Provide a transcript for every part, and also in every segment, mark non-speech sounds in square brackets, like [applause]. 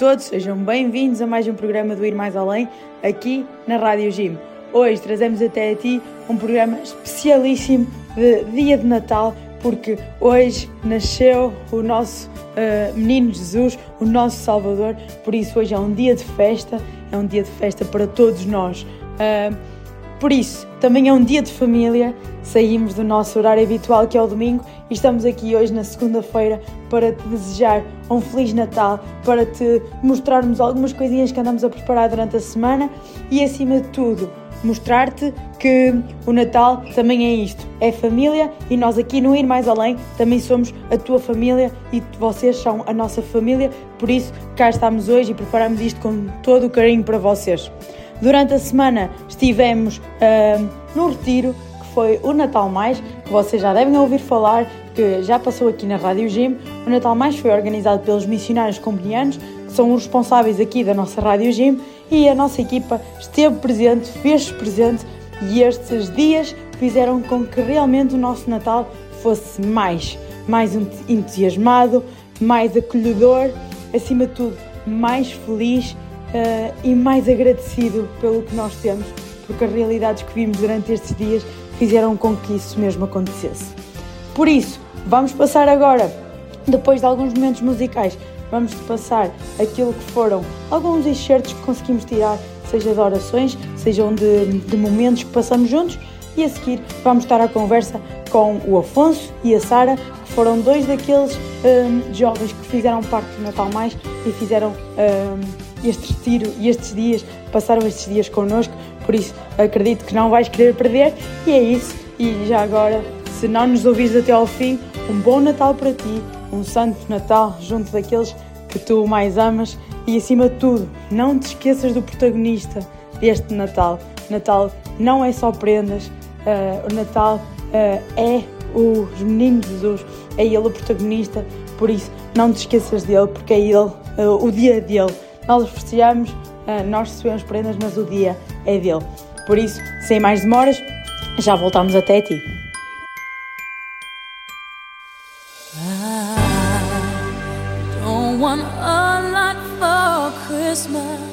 Todos, sejam bem-vindos a mais um programa do Ir Mais Além, aqui na Rádio Gym. Hoje trazemos até a ti um programa especialíssimo de Dia de Natal, porque hoje nasceu o nosso uh, menino Jesus, o nosso Salvador, por isso hoje é um dia de festa, é um dia de festa para todos nós. Uh, por isso, também é um dia de família, saímos do nosso horário habitual que é o domingo e estamos aqui hoje na segunda-feira para te desejar um Feliz Natal, para te mostrarmos algumas coisinhas que andamos a preparar durante a semana e acima de tudo mostrar-te que o Natal também é isto, é família e nós aqui no Ir Mais Além também somos a tua família e vocês são a nossa família, por isso cá estamos hoje e preparamos isto com todo o carinho para vocês. Durante a semana estivemos uh, no retiro, que foi o Natal Mais, que vocês já devem ouvir falar, que já passou aqui na Rádio Gym. O Natal Mais foi organizado pelos missionários comunianos, que são os responsáveis aqui da nossa Rádio Gym, e a nossa equipa esteve presente, fez-se presente, e estes dias fizeram com que realmente o nosso Natal fosse mais, mais entusiasmado, mais acolhedor, acima de tudo, mais feliz uh, e mais agradecido pelo que nós temos, porque as realidades que vimos durante estes dias fizeram com que isso mesmo acontecesse. Por isso, vamos passar agora, depois de alguns momentos musicais, vamos passar aquilo que foram alguns excertos que conseguimos tirar, seja de orações, sejam de, de momentos que passamos juntos, e a seguir vamos estar à conversa com o Afonso e a Sara, que foram dois daqueles um, jovens que fizeram parte do Natal Mais e fizeram um, este retiro e estes dias, passaram estes dias connosco, por isso acredito que não vais querer perder e é isso. E já agora, se não nos ouvires até ao fim, um bom Natal para ti, um Santo Natal junto daqueles que tu mais amas e acima de tudo, não te esqueças do protagonista deste Natal. Natal não é só prendas, uh, o Natal uh, é os meninos Jesus, é ele o protagonista, por isso não te esqueças dele, porque é ele, uh, o dia dele. Nós apreciamos, uh, nós recebemos prendas, mas o dia é dele. Por isso, sem mais demoras, já voltamos até ti. Christmas.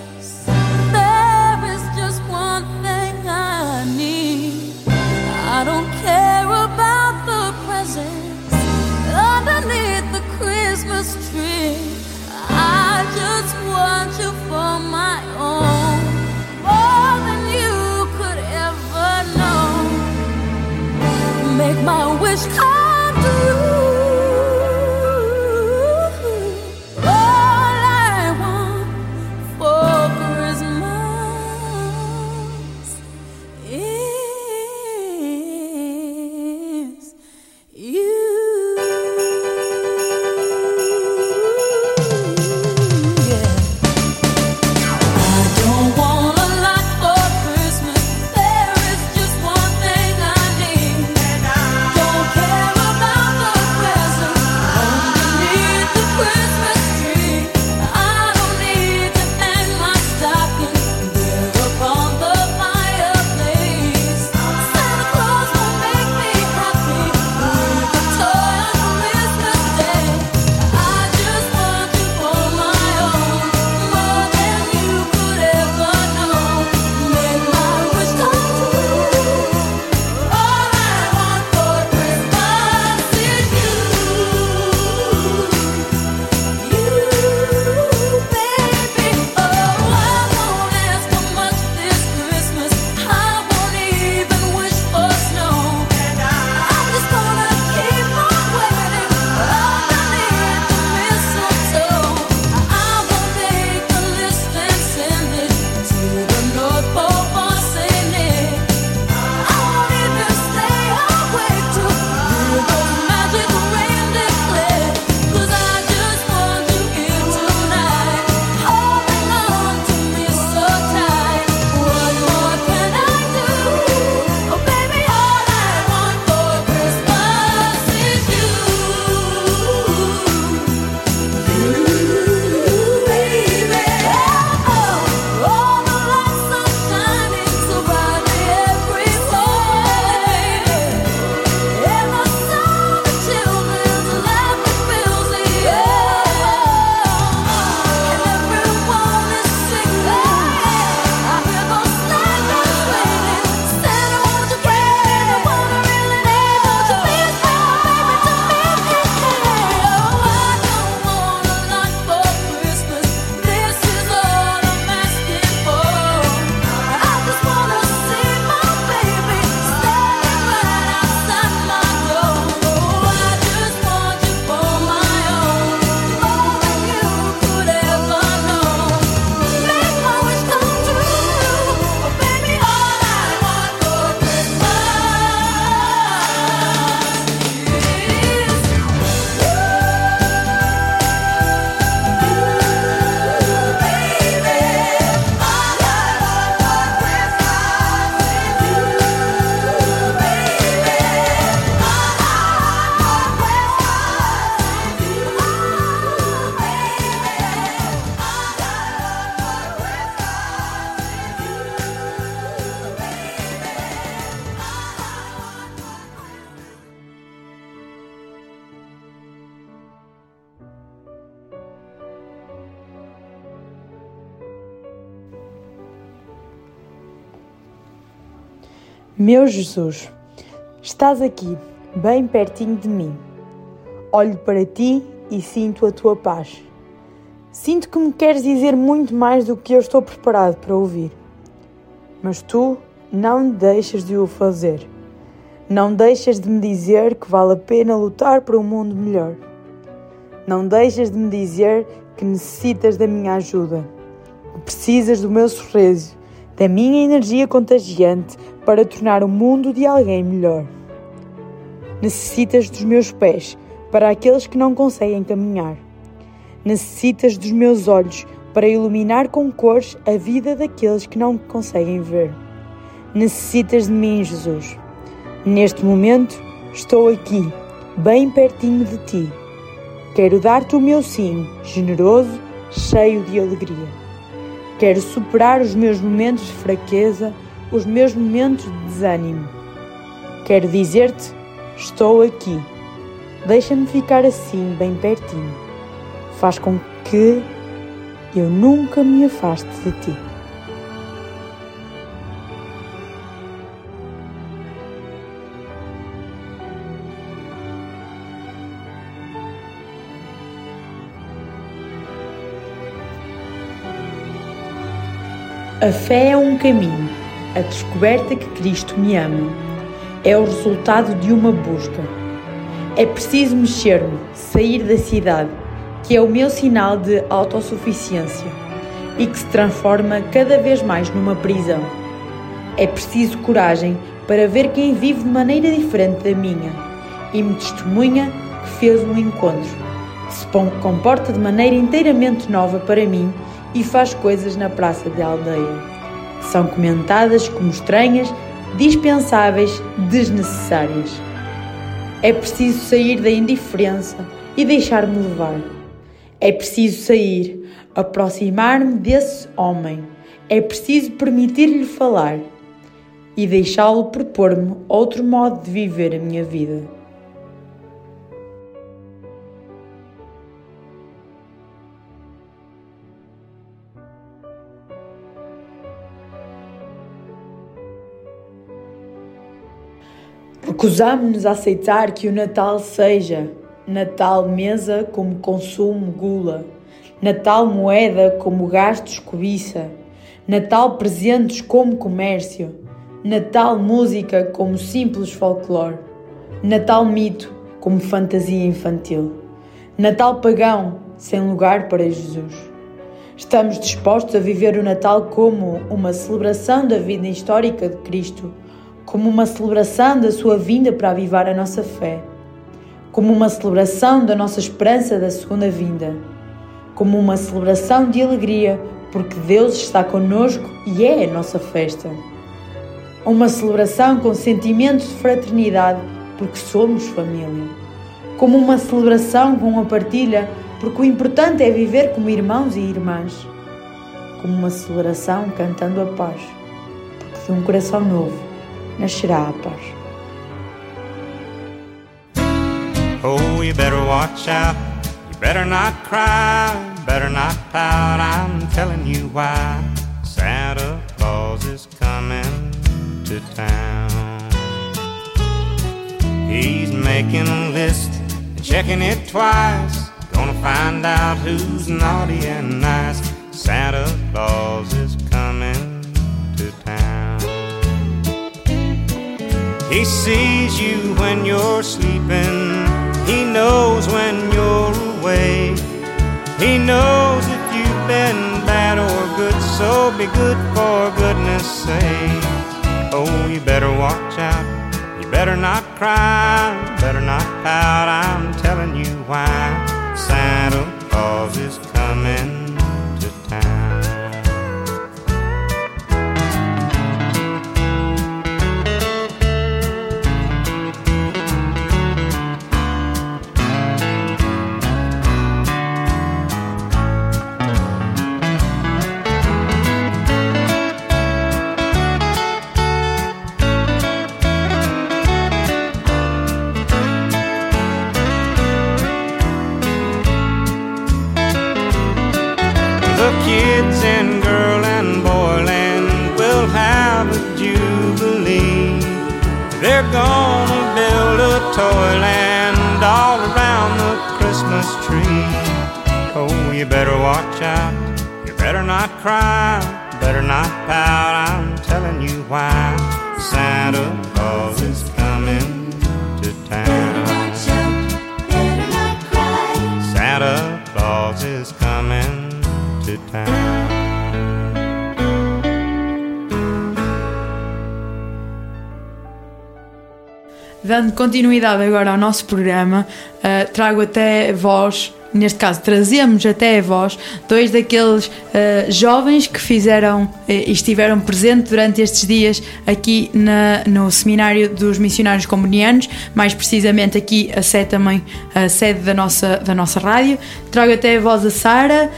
Wish come true. Meu Jesus, estás aqui, bem pertinho de mim. Olho para ti e sinto a tua paz. Sinto que me queres dizer muito mais do que eu estou preparado para ouvir. Mas tu não deixas de o fazer. Não deixas de me dizer que vale a pena lutar por um mundo melhor. Não deixas de me dizer que necessitas da minha ajuda, que precisas do meu sorriso, da minha energia contagiante para tornar o mundo de alguém melhor. Necessitas dos meus pés para aqueles que não conseguem caminhar. Necessitas dos meus olhos para iluminar com cores a vida daqueles que não conseguem ver. Necessitas de mim, Jesus. Neste momento, estou aqui, bem pertinho de ti. Quero dar-te o meu sim, generoso, cheio de alegria. Quero superar os meus momentos de fraqueza os meus momentos de desânimo. Quero dizer-te: estou aqui. Deixa-me ficar assim, bem pertinho. Faz com que eu nunca me afaste de ti. A fé é um caminho a descoberta que Cristo me ama. É o resultado de uma busca. É preciso mexer-me, sair da cidade, que é o meu sinal de autossuficiência e que se transforma cada vez mais numa prisão. É preciso coragem para ver quem vive de maneira diferente da minha e me testemunha que fez um encontro, que se comporta de maneira inteiramente nova para mim e faz coisas na praça da aldeia são comentadas como estranhas, dispensáveis, desnecessárias. É preciso sair da indiferença e deixar-me levar. É preciso sair, aproximar-me desse homem. É preciso permitir-lhe falar e deixá-lo propor-me outro modo de viver a minha vida. Recusamos-nos a aceitar que o Natal seja Natal mesa como consumo gula, Natal moeda como gastos cobiça, Natal presentes como comércio, Natal música como simples folclore, Natal mito como fantasia infantil, Natal pagão sem lugar para Jesus. Estamos dispostos a viver o Natal como uma celebração da vida histórica de Cristo como uma celebração da sua vinda para avivar a nossa fé, como uma celebração da nossa esperança da segunda vinda, como uma celebração de alegria porque Deus está conosco e é a nossa festa. Uma celebração com sentimentos de fraternidade porque somos família. Como uma celebração com uma partilha porque o importante é viver como irmãos e irmãs. Como uma celebração cantando a paz porque de um coração novo Oh, you better watch out. You better not cry. Better not pout. I'm telling you why. Santa Claus is coming to town. He's making a list and checking it twice. Gonna find out who's naughty and nice. Santa Claus is coming to town. He sees you when you're sleeping. He knows when you're away. He knows if you've been bad or good, so be good for goodness sake. Oh, you better watch out. You better not cry. Better not pout. I'm telling you why. Santa Claus is coming kids in We're gonna build a toyland all around the Christmas tree. Oh, you better watch out. You better not cry. Better not pout. I'm telling you why. Santa Claus is coming to town. Santa Claus is coming to town. Dando continuidade agora ao nosso programa, uh, trago até vós, neste caso trazemos até vós, dois daqueles uh, jovens que fizeram uh, e estiveram presentes durante estes dias aqui na, no seminário dos missionários comunianos, mais precisamente aqui a sede também, a sede da nossa, da nossa rádio. Trago até vós a Sara,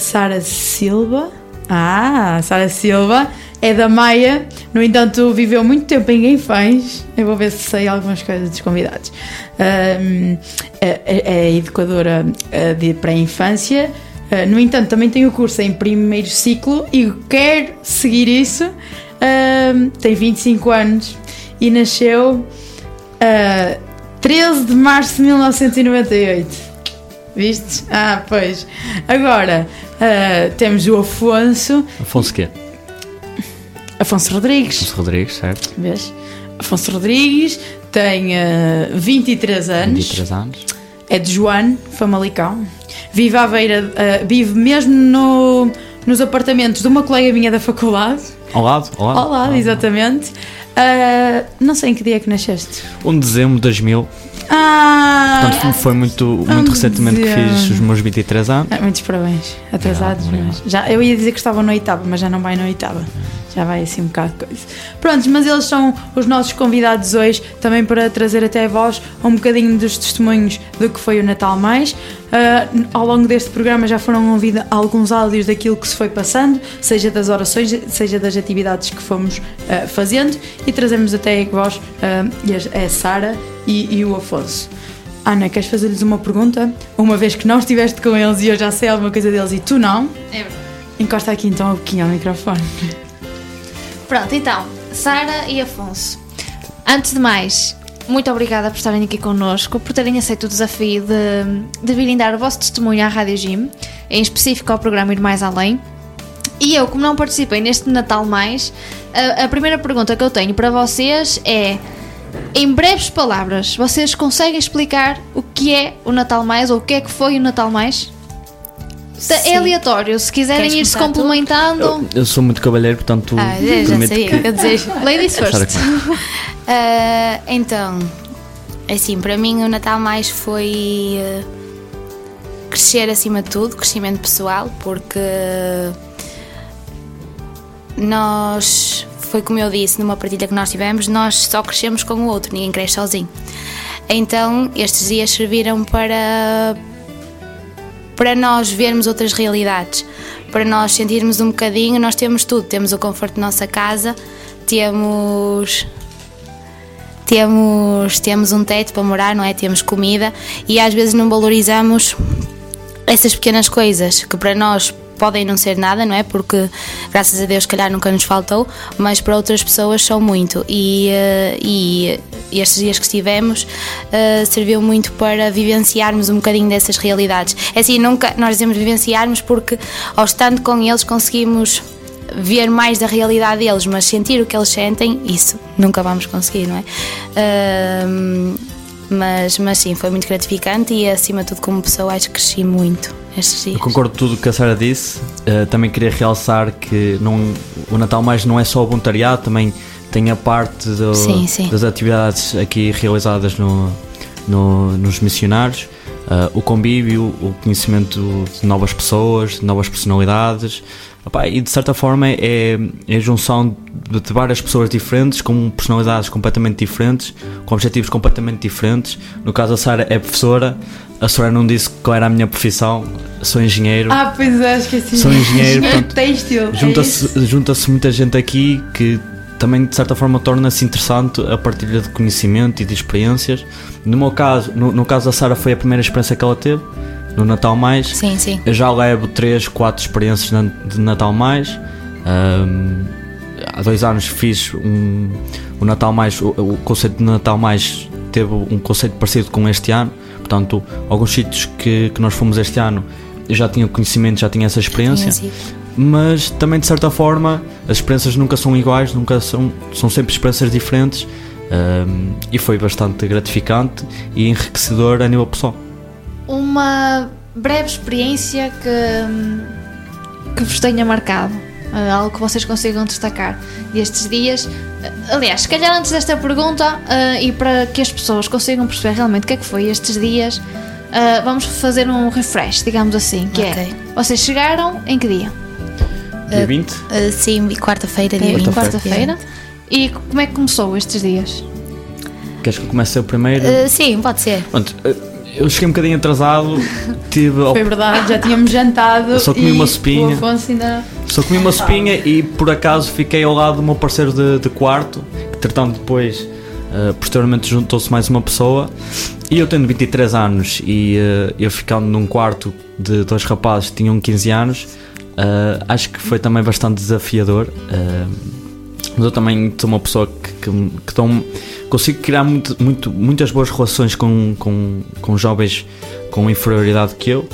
Sara Silva. Ah, Sara Silva é da Maia, no entanto viveu muito tempo em Guinfães. Eu vou ver se sei algumas coisas dos convidados. Um, é, é, educadora uh, de pré-infância. Uh, no entanto, também tem o curso em primeiro ciclo e quer seguir isso. Um, tem 25 anos e nasceu uh, 13 de março de 1998. Viste? Ah, pois. Agora uh, temos o Afonso. Afonso quê? Afonso Rodrigues. Afonso Rodrigues, certo? Vês? Afonso Rodrigues tem uh, 23 anos. 23 anos. É de Joane, Famalicão. Vive à beira, uh, vive mesmo no, nos apartamentos de uma colega minha da faculdade. Ao lado? Ao lado, ao lado exatamente. Uh, não sei em que dia é que nasceste. 1 de dezembro de 2000. Ah! Portanto, foi muito, muito recentemente que fiz os meus 23 anos. Ah, muitos parabéns, atrasados. Mas já, eu ia dizer que estava no oitavo, mas já não vai no oitavo já vai assim um bocado de coisa. Prontos, mas eles são os nossos convidados hoje, também para trazer até a vós um bocadinho dos testemunhos do que foi o Natal Mais. Uh, ao longo deste programa já foram ouvidos alguns áudios daquilo que se foi passando, seja das orações, seja das atividades que fomos uh, fazendo, e trazemos até a vós uh, a Sara e, e o Afonso. Ana, queres fazer-lhes uma pergunta? Uma vez que não estiveste com eles e eu já sei alguma coisa deles e tu não? É verdade. Encosta aqui então um pouquinho ao microfone. Pronto, então, Sara e Afonso. Antes de mais, muito obrigada por estarem aqui connosco, por terem aceito o desafio de, de virem dar o vosso testemunho à Rádio Gym, em específico ao programa Ir Mais Além. E eu, como não participei neste Natal Mais, a, a primeira pergunta que eu tenho para vocês é: em breves palavras, vocês conseguem explicar o que é o Natal Mais ou o que é que foi o Natal Mais? É aleatório, se quiserem ir-se complementando. Eu, eu, sou muito cavalheiro, portanto. Ah, já sei. Eu desejo. [laughs] Ladies first. uh, [laughs] então, assim, para mim o Natal mais foi uh, crescer acima de tudo, crescimento pessoal, porque nós, foi como eu disse numa partilha que nós tivemos, nós só crescemos com o outro, ninguém cresce sozinho. Então, estes dias serviram para para nós vermos outras realidades, para nós sentirmos um bocadinho, nós temos tudo, temos o conforto da nossa casa, temos temos temos um teto para morar, não é? Temos comida e às vezes não valorizamos essas pequenas coisas que para nós podem não ser nada, não é? Porque graças a Deus, calhar nunca nos faltou, mas para outras pessoas são muito. E, uh, e estes dias que estivemos uh, serviu muito para vivenciarmos um bocadinho dessas realidades. É assim, nunca nós dizemos vivenciarmos porque ao estando com eles conseguimos ver mais da realidade deles, mas sentir o que eles sentem, isso nunca vamos conseguir, não é? Uh, mas, mas sim, foi muito gratificante e acima de tudo como pessoa acho que cresci muito estes dias. Eu concordo com tudo o que a Sara disse, uh, também queria realçar que não, o Natal Mais não é só o voluntariado, também tem a parte do, sim, sim. das atividades aqui realizadas no, no nos missionários, uh, o convívio, o conhecimento de novas pessoas, de novas personalidades, Opa, e de certa forma é, é a junção de, de, várias pessoas diferentes, com personalidades completamente diferentes, com objetivos completamente diferentes. No caso, a Sara é professora, a Sora não disse qual era a minha profissão, sou engenheiro. Ah, pois é, esqueci. Sou engenheiro. [laughs] portanto, têxtil. Junta-se é junta muita gente aqui que também de certa forma torna-se interessante a partilha de conhecimento e de experiências. No meu caso, no, no caso da Sara foi a primeira experiência que ela teve no Natal Mais. Sim, sim. Eu já levo 3, 4 experiências de Natal Mais. Um, há dois anos fiz um, o Natal mais. O, o conceito de Natal mais teve um conceito parecido com este ano. Portanto, alguns sítios que, que nós fomos este ano eu já tinha conhecimento, já tinha essa experiência. Mas também de certa forma as experiências nunca são iguais, nunca são, são sempre experiências diferentes um, e foi bastante gratificante e enriquecedor a nível pessoal. Uma breve experiência que, que vos tenha marcado, uh, algo que vocês consigam destacar destes dias. Uh, aliás, se calhar antes desta pergunta uh, e para que as pessoas consigam perceber realmente o que é que foi estes dias, uh, vamos fazer um refresh, digamos assim, que é, okay. é, vocês chegaram em que dia? Dia 20? Uh, sim, quarta-feira, dia 20. Quarta-feira. E como é que começou estes dias? Queres que eu comece o primeiro? Uh, sim, pode ser. Pronto, eu cheguei um bocadinho atrasado, tive. Foi verdade, já tínhamos jantado. Só comi uma sopinha. Ainda... Só comi uma sopinha e por acaso fiquei ao lado do meu parceiro de, de quarto, que tratando depois, uh, posteriormente juntou-se mais uma pessoa. E eu tenho 23 anos e uh, eu ficando num quarto de dois rapazes que tinham 15 anos, uh, acho que foi também bastante desafiador. Uh, mas eu também sou uma pessoa que, que, que tão, consigo criar muito, muito, muitas boas relações com, com, com jovens com inferioridade que eu.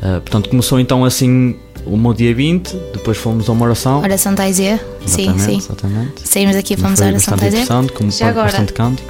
portanto, começou então assim o meu dia 20, depois fomos a uma oração. Oração Taizé, sim, sim. Exatamente. Saímos daqui e fomos à oração Taizé. Já agora.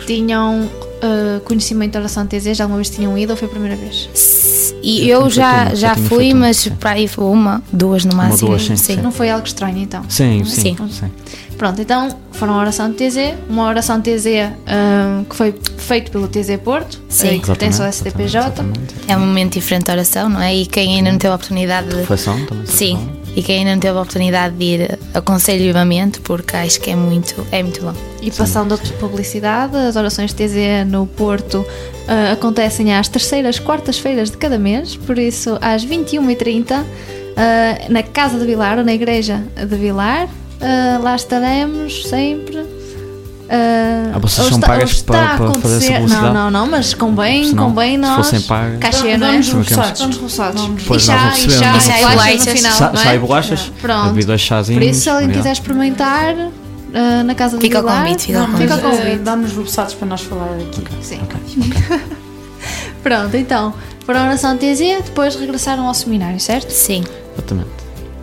Tinham uh, conhecimento da oração TZ? Já alguma vez tinham ido ou foi a primeira vez? E eu, eu já, já fui, mas para aí foi uma, duas no máximo. Uma, duas, sim, sim. Não foi algo estranho então? Sim, sim. sim. sim. Pronto, então foram a oração TZ, uma oração TZ um, que foi feito pelo TZ Porto, sim. que pertence ao SDPJ. Exatamente, exatamente. É um momento diferente da oração, não é? E quem ainda não teve a oportunidade de. Reflexão também. Sim. E quem ainda não teve a oportunidade de ir, aconselho vivamente, porque acho que é muito, é muito bom. E passando a publicidade, as orações TZ no Porto uh, acontecem às terceiras, quartas-feiras de cada mês, por isso às 21h30, uh, na Casa de Vilar, ou na Igreja de Vilar. Uh, lá estaremos sempre. Uh, ah, vocês são pagas para, para fazer essa publicidade? Não, não, não, mas convém, convém nós. Se fossem pagas. Cachê, não é? Vamos roçados. Vamos roçados. E chá, e chá, e bolachas no final. Chá e bolachas? Pronto. dois chazinhos. Por isso, se alguém quiser experimentar, uh, na casa fica do Vilar. Convite, fica, não, fica convite. Dá-nos roçados para nós falar aqui. Okay. Sim. Okay. Okay. [laughs] Pronto, então, para a oração TZ, depois regressaram ao seminário, certo? Sim. Exatamente.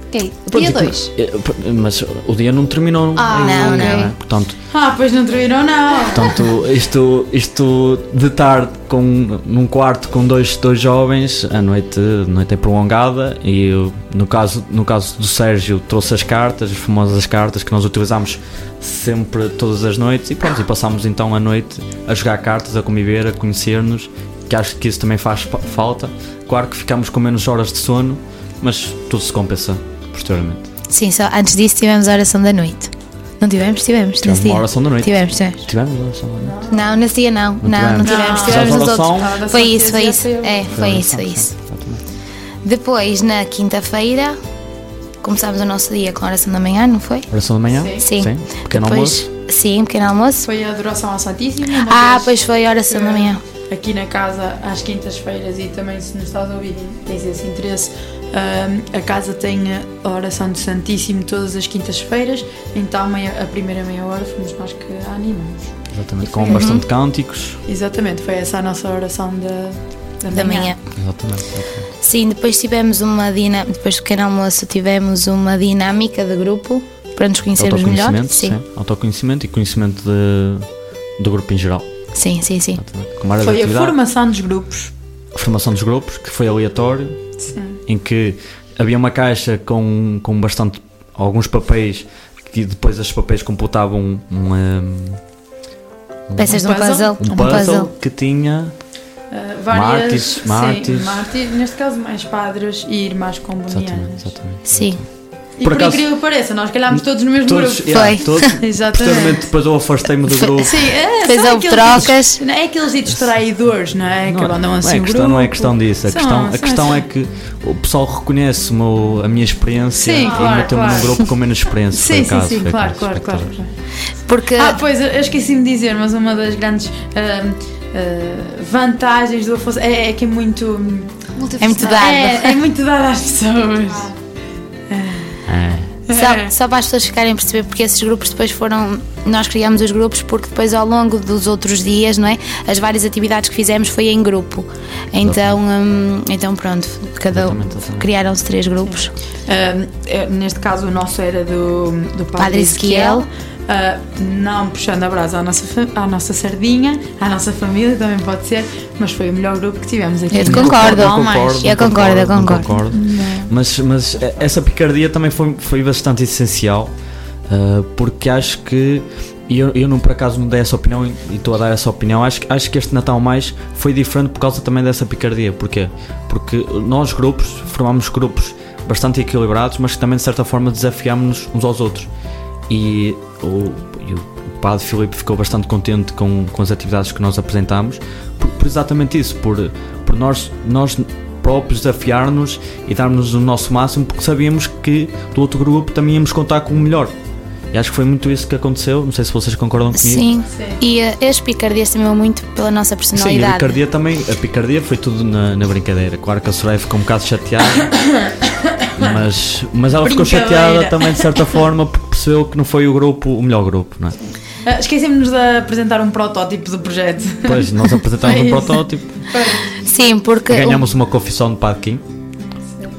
Ok, dia 2. Eh, mas o dia não terminou. Ah, não, não. É? Portanto, ah, pois não terminou, não. Portanto, isto, isto de tarde com, num quarto com dois, dois jovens, a noite, a noite é prolongada e eu, no, caso, no caso do Sérgio trouxe as cartas, as famosas cartas que nós utilizamos sempre todas as noites e pronto, e passámos então a noite a jogar cartas, a conviver, a conhecer-nos, que acho que isso também faz falta. Claro que ficamos com menos horas de sono, mas tudo se compensa posteriormente. Sim, só antes disso tivemos a oração da noite. Não tivemos? Tivemos. Tivemos uma oração da noite. Tivemos, tivemos. Tivemos uma oração da noite. Não, nesse dia não. Não, não, não tivemos. Tivemos nos outros. Foi isso, foi isso. É, foi isso, foi isso. Depois, na quinta-feira, começámos o nosso dia com a oração da manhã, não foi? Oração da manhã? Sim. Sim. Pequeno Depois, almoço? Sim, pequeno almoço. Foi a adoração ao Santíssimo. Ah, pois foi a oração da manhã. Aqui na casa, às quintas-feiras, e também se nos estás a ouvir e tens esse interesse, a casa tem a oração do Santíssimo todas as quintas-feiras, então meia, a primeira meia hora fomos nós que a animamos. Exatamente, com bastante cânticos. Exatamente, foi essa a nossa oração da, da, da manhã. manhã. Exatamente, exatamente. Sim, depois tivemos uma dinâmica, depois do pequeno almoço tivemos uma dinâmica de grupo para nos conhecermos melhor. Sim. sim. Autoconhecimento e conhecimento de, do grupo em geral. Sim, sim, sim. Foi a formação dos grupos. A formação dos grupos, que foi aleatório. Sim em que havia uma caixa com, com bastante alguns papéis que depois esses papéis completavam uma, peças de um puzzle, um puzzle, que tinha uh, várias mártires, sim, neste caso mais padres e irmãs combonianas. Exatamente, exatamente. Sim. E por, por acaso, incrível que pareça, nós calhámos todos no mesmo todos, grupo. Yeah, Foi. Todos, [laughs] Exatamente. Depois eu afastei-me do grupo. Sim, é, Depois houve trocas. não é aqueles ditos traidores, não é? Que não, andam assim não é questão, grupo. Não é questão disso. A são, questão, a questão é que o pessoal reconhece meu, a minha experiência sim, e claro, meteu-me claro. num grupo com menos experiência. Sim, sim, caso, sim, claro, claro, claro, Porque... Ah, pois, eu esqueci-me de dizer, mas uma das grandes uh, uh, vantagens do Afonso é, é que é muito... É muito dado. É, é muito dado às pessoas. É. Só, só para as pessoas ficarem a perceber, porque esses grupos depois foram. Nós criamos os grupos porque depois ao longo dos outros dias, não é? As várias atividades que fizemos foi em grupo. Então, hum, então pronto, cada criaram-se três grupos. Uh, neste caso o nosso era do, do Padre, Padre Ezequiel. Uh, não puxando a brasa à nossa, à nossa sardinha, à nossa família também pode ser, mas foi o melhor grupo que tivemos aqui. Eu concordo, eu concordo, eu concordo, eu concordo. concordo. Mas, mas essa picardia também foi, foi bastante essencial, uh, porque acho que e eu, eu não por acaso não dei essa opinião e estou a dar essa opinião. Acho, acho que este Natal mais foi diferente por causa também dessa picardia. Porquê? Porque nós grupos formámos grupos bastante equilibrados, mas que também de certa forma desafiámos-nos uns aos outros e o, e o Padre Filipe ficou bastante contente com, com as atividades que nós apresentámos por, por exatamente isso, por, por nós, nós próprios desafiar-nos e darmos o nosso máximo porque sabíamos que do outro grupo também íamos contar com o melhor. E acho que foi muito isso que aconteceu. Não sei se vocês concordam comigo. Sim, Sim. e uh, as picardias também muito pela nossa personalidade. Sim, a picardia também. A picardia foi tudo na, na brincadeira. Claro que a Soraya ficou um bocado chateada. [coughs] mas, mas ela ficou chateada também de certa forma porque percebeu que não foi o grupo o melhor grupo, não é? Uh, Esquecemos-nos de apresentar um protótipo do projeto. Pois, nós apresentámos um protótipo. Sim, porque. Ganhámos uma confissão de Padquim.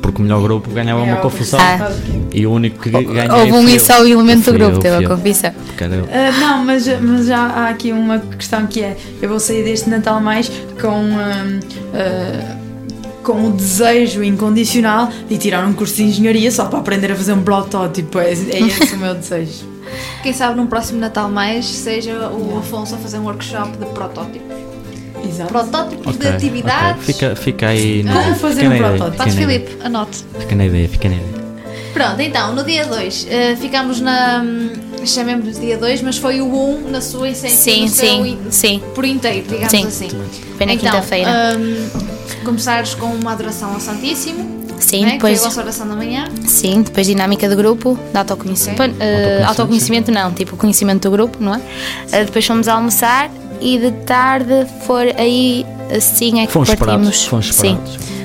Porque o melhor grupo ganhava uma confissão. Ah. E o único que ganhou. Houve um e só o elemento do grupo, teve a confissão. Uh, não, mas, mas já há aqui uma questão que é: eu vou sair deste Natal mais com. Uh, com o desejo incondicional de tirar um curso de engenharia só para aprender a fazer um protótipo. É, é [laughs] esse o meu desejo. Quem sabe num próximo Natal mais seja o Afonso a fazer um workshop de protótipos. Exato. Protótipos okay, de atividades. Okay. Fica, fica aí. Como fazer um protótipo? Pode, Filipe, anote. Fica na ideia, fica na ideia. Pronto, então, no dia 2, uh, eh, ficamos na. Hum, chamemos de dia 2, mas foi o 1 um na sua essência. Sim, sim, seu, sim. Por inteiro, digamos sim. assim. Pena então, quinta-feira. Um, começares com uma adoração ao Santíssimo. Sim, né? depois. Que é a vossa oração da manhã. Sim, depois dinâmica de grupo, de autoconhecimento. Okay. Uh, autoconhecimento, autoconhecimento não, tipo conhecimento do grupo, não é? Uh, depois fomos almoçar e de tarde for aí assim é que fomos partimos. Parados, fomos sim.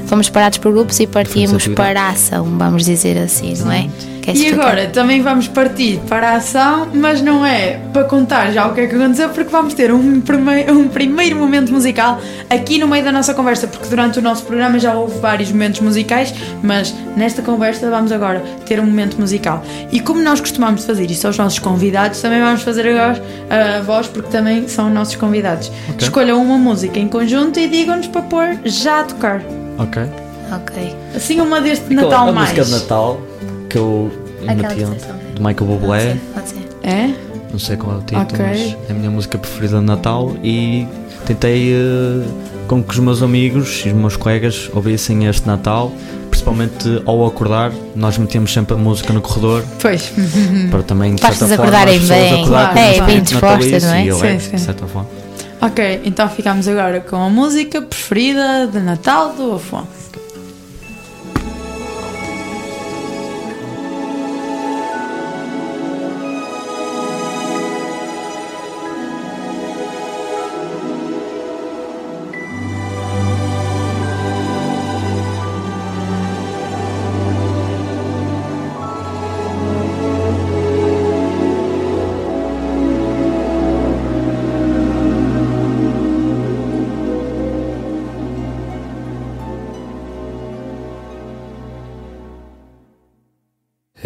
Fomos parados por grupos e partimos para a ação, vamos dizer assim, não é? e agora também vamos partir para a ação, mas não é para contar já o que é que aconteceu, porque vamos ter um primeiro, um primeiro momento musical aqui no meio da nossa conversa, porque durante o nosso programa já houve vários momentos musicais, mas nesta conversa vamos agora ter um momento musical. E como nós costumamos fazer isso aos nossos convidados, também vamos fazer agora a voz, porque também são nossos convidados. Okay. Escolham uma música em conjunto e digam-nos para pôr já a tocar. Ok. Ok. Assim uma deste Natal a mais. música de Natal que eu meti de Michael Bublé. Pode ser. É? Não sei qual é o título, okay. mas é a minha música preferida de Natal e tentei uh, com que os meus amigos e os meus colegas ouvissem este Natal, principalmente ao acordar, nós metíamos sempre a música no corredor. Pois. Para também, de Para certa forma, acordarem bem. Acordar é, bem dispostas, não é? Sim, sim. De certa forma. Ok, então ficamos agora com a música preferida de Natal do Afonso.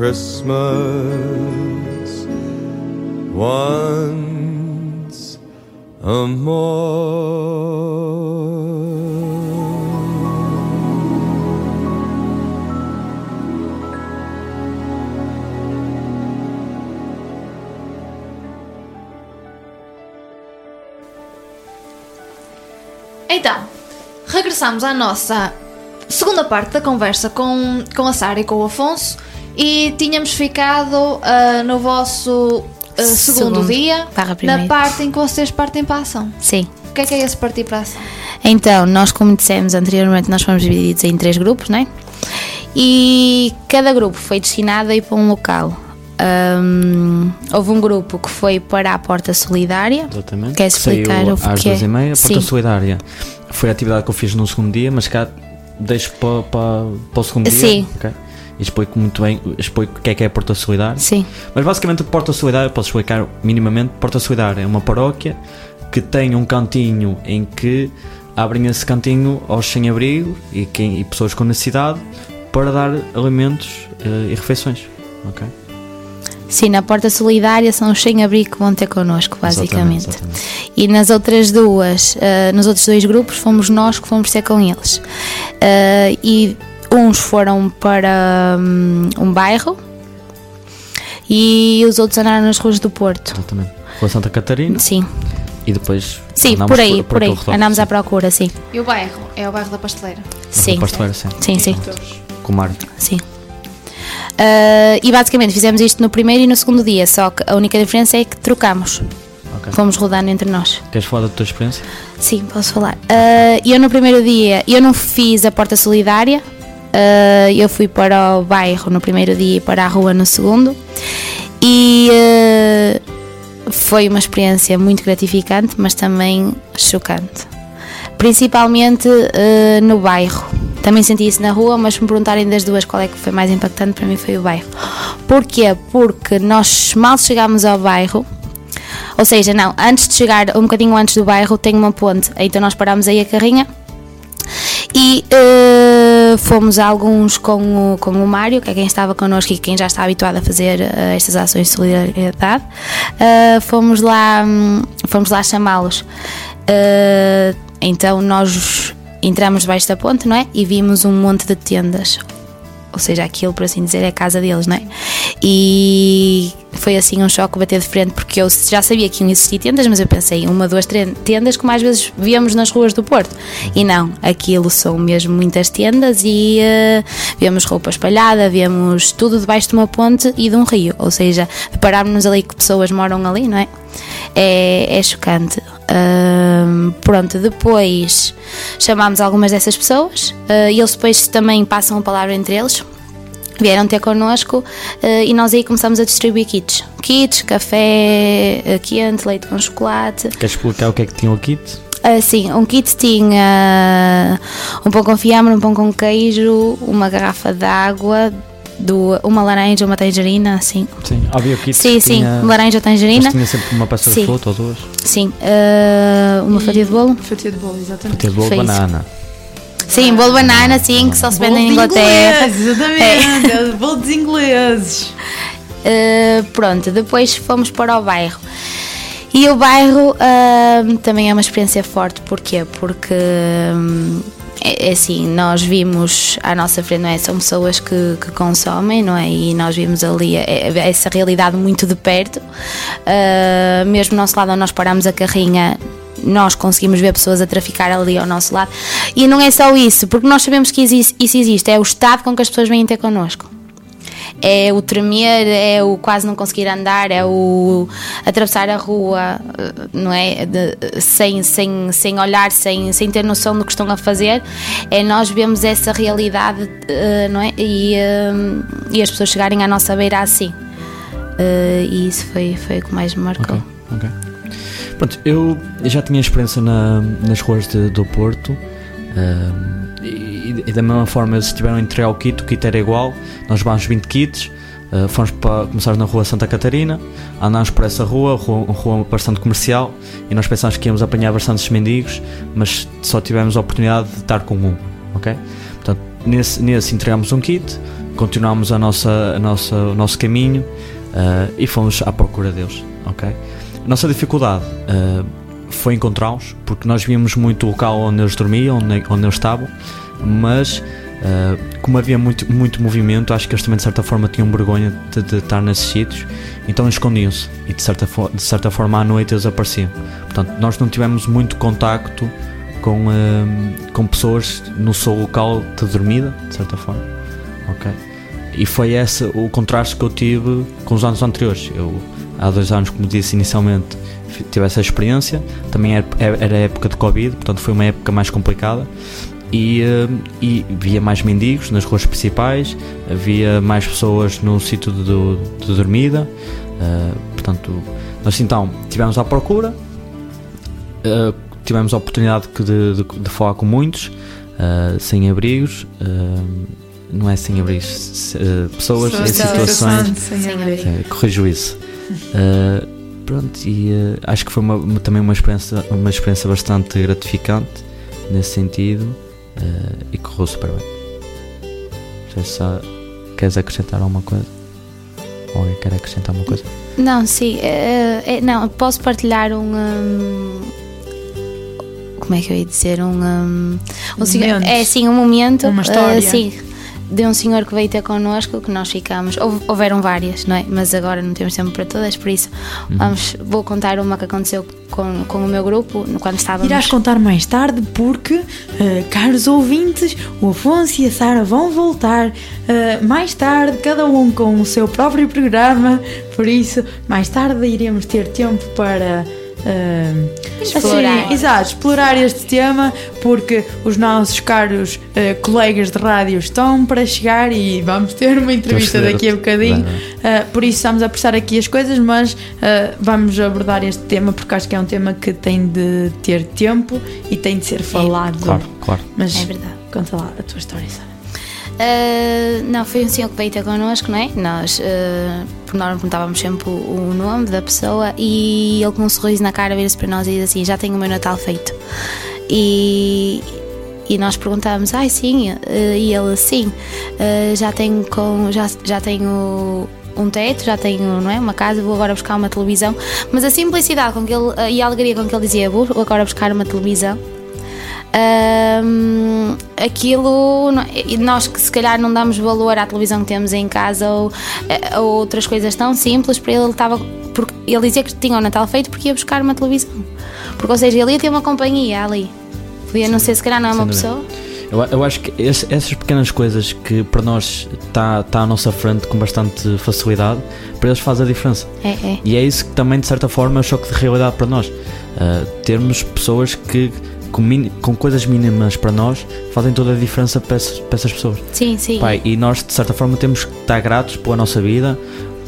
Christmas once a Então, regressamos à nossa segunda parte da conversa com, com a Sara e com o Afonso e tínhamos ficado uh, no vosso uh, segundo, segundo, dia na parte em que vocês partem para a ação. Sim. O que é que é esse partir para a ação? Então, nós como dissemos anteriormente, nós fomos divididos em três grupos, não é? E cada grupo foi destinado a ir para um local. Um, houve um grupo que foi para a Porta Solidária. Exatamente. Quer explicar Saiu o que às duas e meia. A Porta Sim. Solidária foi a atividade que eu fiz no segundo dia, mas cá deixo para, para, para o segundo Sim. dia. Okay? E explico muito bem, explico o que é que é a Porta Solidária. Sim. Mas basicamente a Porta Solidária, posso explicar minimamente, Porta Solidária é uma paróquia que tem um cantinho em que abrem esse cantinho aos sem-abrigo e, quem, e pessoas com necessidade para dar alimentos uh, e refeições. Okay? Sim, na Porta Solidária são os sem-abrigo que vão ter connosco, basicamente. Exatamente, exatamente. E nas outras duas, uh, nos outros dois grupos, fomos nós que fomos ter com eles. Uh, e uns foram para um, um, bairro e os outros andaram nas ruas do Porto. Exatamente. Rua Santa Catarina. Sim. E depois. Sim, por aí, por, por, aí. Andámos à procura, sim. E o bairro? É o bairro da Pasteleira? Sim. Da Pasteleira, sim. Sim, sim. Com o mar. Sim. Uh, e basicamente fizemos isto no primeiro e no segundo dia, só que a única diferença é que trocamos. Okay. Fomos rodando entre nós. Queres falar da tua experiência? Sim, posso falar. Uh, eu no primeiro dia, eu não fiz a porta solidária, uh, eu fui para o bairro no primeiro dia e para a rua no segundo. E foi uma experiência muito gratificante, mas também chocante. Principalmente no bairro também senti isso na rua, mas se me perguntarem das duas qual é que foi mais impactante, para mim foi o bairro. Porquê? Porque nós mal chegámos ao bairro, ou seja, não, antes de chegar, um bocadinho antes do bairro, tem uma ponte, então nós parámos aí a carrinha e uh, fomos alguns com o, com o Mário, que é quem estava connosco e quem já está habituado a fazer uh, estas ações de solidariedade. Uh, fomos lá, fomos lá chamá-los. então nós entramos debaixo da ponte, não é? E vimos um monte de tendas. Ou seja, aquilo, por assim dizer, é a casa deles, não é? E foi assim um choque bater de frente, porque eu já sabia que iam existir tendas, mas eu pensei, uma, duas tendas, como às vezes víamos nas ruas do Porto. E não, aquilo são mesmo muitas tendas e uh, vemos roupa espalhada, vemos tudo debaixo de uma ponte e de um rio. Ou seja, deparámos-nos ali que pessoas moram ali, não é? É, é chocante. Uh, pronto, depois chamámos algumas dessas pessoas uh, e eles depois também passam a palavra entre eles. Vieram ter connosco uh, e nós aí começamos a distribuir kits. Kits, café quente, leite com chocolate. Queres explicar o que é que tinha o kit? Uh, sim, um kit tinha um pão com fiambre, um pão com queijo, uma garrafa de água, do, uma laranja, uma tangerina, assim. Sim, havia kit Sim, sim, tinha, laranja, tangerina. tinha sempre uma peça sim. de fruta ou duas. Sim, uh, uma e fatia de bolo. Fatia de bolo, exatamente. Fatia de bolo, banana. Sim, bolo banana, sim, que só se vende na Inglaterra. Ingleses, exatamente, é. bolo dos ingleses. Uh, [laughs] pronto, depois fomos para o bairro. E o bairro uh, também é uma experiência forte, porquê? Porque um, é, é, assim, nós vimos à nossa frente, não é? São pessoas que, que consomem, não é? E nós vimos ali essa realidade muito de perto. Uh, mesmo no nosso lado, onde nós paramos a carrinha, nós conseguimos ver pessoas a traficar ali ao nosso lado. E não é só isso, porque nós sabemos que isso existe, é o estado com que as pessoas vêm ter connosco é o tremer, é o quase não conseguir andar, é o atravessar a rua, não é? De, sem, sem, sem olhar, sem, sem ter noção do que estão a fazer. É nós vemos essa realidade, eh, não é? E, eh, e as pessoas chegarem à nossa beira assim. Eh, e isso foi, foi o que mais me marcou. Okay, okay. Pronto, eu já tinha experiência na, nas ruas de, do Porto. E, e, da mesma forma, eles estiveram a entregar o kit, o kit era igual, nós levámos 20 kits, uh, fomos para começar na rua Santa Catarina, andámos por essa rua, rua, rua bastante comercial, e nós pensámos que íamos apanhar bastantes mendigos, mas só tivemos a oportunidade de estar com um, ok? Portanto, nesse, nesse entregámos um kit, continuámos a nossa, a nossa, o nosso caminho uh, e fomos à procura deles, ok? A nossa dificuldade uh, foi encontrá-los, porque nós víamos muito o local onde eles dormiam, onde, onde eles estavam, mas uh, como havia muito, muito movimento, acho que eles também de certa forma tinham vergonha de, de estar nesses sítios, então escondiam-se e de certa, de certa forma à noite eles apareciam. Portanto, nós não tivemos muito contacto com, uh, com pessoas no seu local de dormida, de certa forma. Ok? E foi esse o contraste que eu tive com os anos anteriores. Eu, há dois anos, como disse inicialmente, tive essa experiência. Também era, era época de Covid, portanto foi uma época mais complicada. E, eh, e via mais mendigos nas ruas principais, havia mais pessoas no sítio de, de dormida. Uh, portanto, nós então tivemos à procura, uh, tivemos a oportunidade de, de, de falar com muitos uh, sem abrigos. não é sem abrigos, pessoas em situações. Sem abrigo. corrijo isso. Pronto, e uh, acho que foi uma, também uma experiência, uma experiência bastante gratificante nesse sentido uh, e correu super bem. Não sei se queres acrescentar alguma coisa? Ou alguém quer acrescentar alguma coisa? Não, sim, é, não, posso partilhar um, um, como é que eu ia dizer? Um, um, um é sim, um momento. Uma história. Uh, sim, de um senhor que veio ter connosco, que nós ficámos, houveram várias, não é? Mas agora não temos tempo para todas, por isso uhum. vamos, vou contar uma que aconteceu com, com o meu grupo quando estávamos. Irás contar mais tarde, porque, uh, caros ouvintes, o Afonso e a Sara vão voltar uh, mais tarde, cada um com o seu próprio programa, por isso, mais tarde iremos ter tempo para Uh, explorar. Assim, exato, explorar este tema porque os nossos caros uh, colegas de rádio estão para chegar e vamos ter uma entrevista daqui a bocadinho. Uh, por isso estamos a apressar aqui as coisas, mas vamos abordar este tema porque acho que é um tema que tem de ter tempo e tem de ser falado. É, claro, claro. Mas é verdade. Conta lá a tua história, Sara. Uh, não, foi um senhor que veio ter connosco, não é? Nós, uh, por nós perguntávamos sempre o, o, nome da pessoa e ele com um sorriso na cara vira-se para nós e diz assim: Já tenho o meu Natal feito. E, e nós perguntávamos: Ai, sim. Uh, e ele, sim, já tenho, com, já, já tenho um teto, já tenho não é, uma casa, vou agora buscar uma televisão. Mas a simplicidade com que ele, e a alegria com que ele dizia: Vou agora buscar uma televisão um, aquilo nós que se calhar não damos valor à televisão que temos em casa ou, eh, ou outras coisas tão simples para ele estava porque ele dizia que tinha o Natal feito porque ia buscar uma televisão porque ou seja ele ia ter uma companhia ali podia não ser se calhar não é uma pessoa eu, eu acho que esse, essas pequenas coisas que para nós está tá à nossa frente com bastante facilidade, para eles faz a diferença. É, é. E é isso que também, de certa forma, é um choque de realidade para nós. Uh, termos pessoas que com, com coisas mínimas para nós fazem toda a diferença para essas, para essas pessoas. Sim, sim. Pai, e nós, de certa forma, temos que estar gratos pela nossa vida,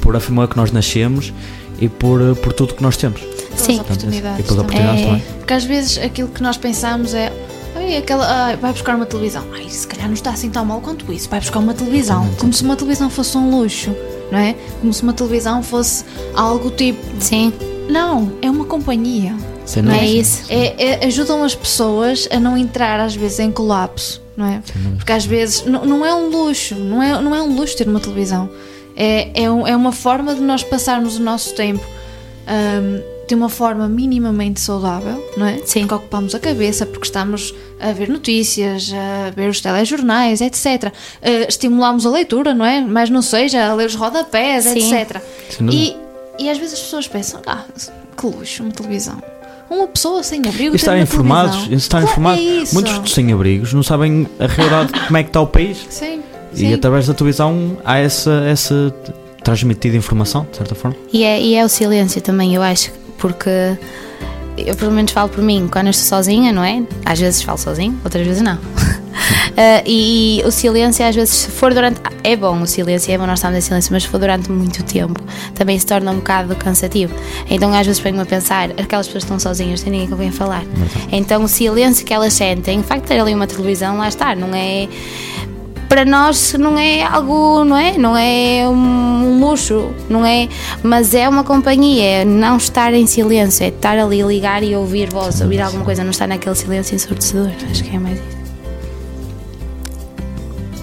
por a família que nós nascemos e por, por tudo que nós temos. Sim, oportunidades. E pelas oportunidades é, também. Porque às vezes aquilo que nós pensamos é Ai, aquela, ai, vai buscar uma televisão. Ai, se calhar não está assim tão mal quanto isso. Vai buscar uma televisão. Como se uma televisão fosse um luxo, não é? Como se uma televisão fosse algo tipo. Sim. Não, é uma companhia. Sim, não é, é isso. É, é, ajudam as pessoas a não entrar às vezes em colapso, não é? Porque às vezes não, não é um luxo, não é, não é um luxo ter uma televisão. É, é, é uma forma de nós passarmos o nosso tempo um, de uma forma minimamente saudável, não é? Sim. Porque ocupamos a cabeça, porque estamos a ver notícias, a ver os telejornais, etc. Uh, estimulamos a leitura, não é? Mas não seja a ler os rodapés, Sim. etc. E, e às vezes as pessoas pensam, ah, que luxo, uma televisão uma pessoa sem abrigo. E estar informados, estar informados. É Muitos sem abrigos não sabem a realidade como é que está o país. Sim. E sim. através da televisão há essa, essa transmitida informação, de certa forma. E é, e é o silêncio também, eu acho, porque eu pelo menos falo por mim, quando eu estou sozinha, não é? Às vezes falo sozinho, outras vezes não. Uh, [laughs] e, e, o silêncio, às vezes, se for durante. É bom o silêncio, é bom nós estarmos em silêncio, mas se for durante muito tempo, também se torna um bocado cansativo. Então, às vezes, venho a pensar: aquelas pessoas estão sozinhas, tem ninguém que venha falar. Então, o silêncio que elas sentem, o facto de ter ali uma televisão, lá está, não é para nós não é algo, não é? Não é um luxo, não é? Mas é uma companhia, é não estar em silêncio, é estar ali, ligar e ouvir voz, ouvir alguma coisa, não estar naquele silêncio ensurdecedor. Acho que é mais isso.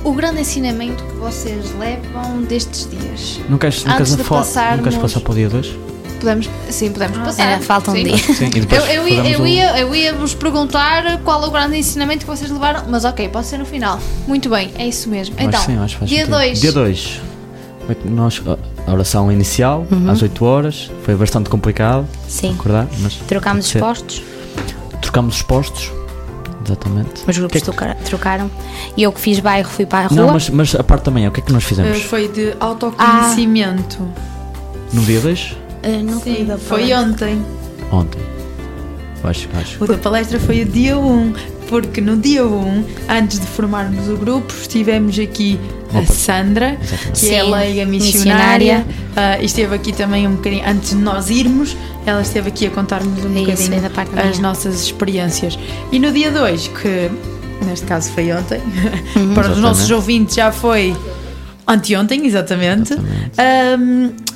O grande ensinamento que vocês levam destes dias? Não queres, não queres, passarmos... não queres passar para o dia 2? Podemos, sim, podemos ah, passar. Era, falta um sim. dia. Sim, eu, eu, ia, eu, ia, eu ia vos perguntar qual é o grande ensinamento que vocês levaram, mas ok, pode ser no final. Muito bem, é isso mesmo. Então, sim, dia 2. Dia 2. Nós, a oração inicial, uhum. às 8 horas, foi bastante complicado. Sim. Acordar, mas Trocámos os postos. Trocámos os postos. Exatamente. Os grupos que é que... trocaram. E eu que fiz bairro fui para a rua. Não, mas, mas a parte também, o que é que nós fizemos? Uh, foi de autoconhecimento. Ah. No dia 2? Uh, não Sim, foi ontem. Ontem. Acho, acho. O da palestra foi o dia 1, porque no dia 1, antes de formarmos o grupo, estivemos aqui a Sandra, Exatamente. que Sim, é a leiga missionária, uh, esteve aqui também um bocadinho, antes de nós irmos, ela esteve aqui a contar-nos um Isso, bocadinho as nossas experiências. E no dia 2, que neste caso foi ontem, uhum. [laughs] para os nossos ouvintes já foi anteontem, exatamente. exatamente. Um,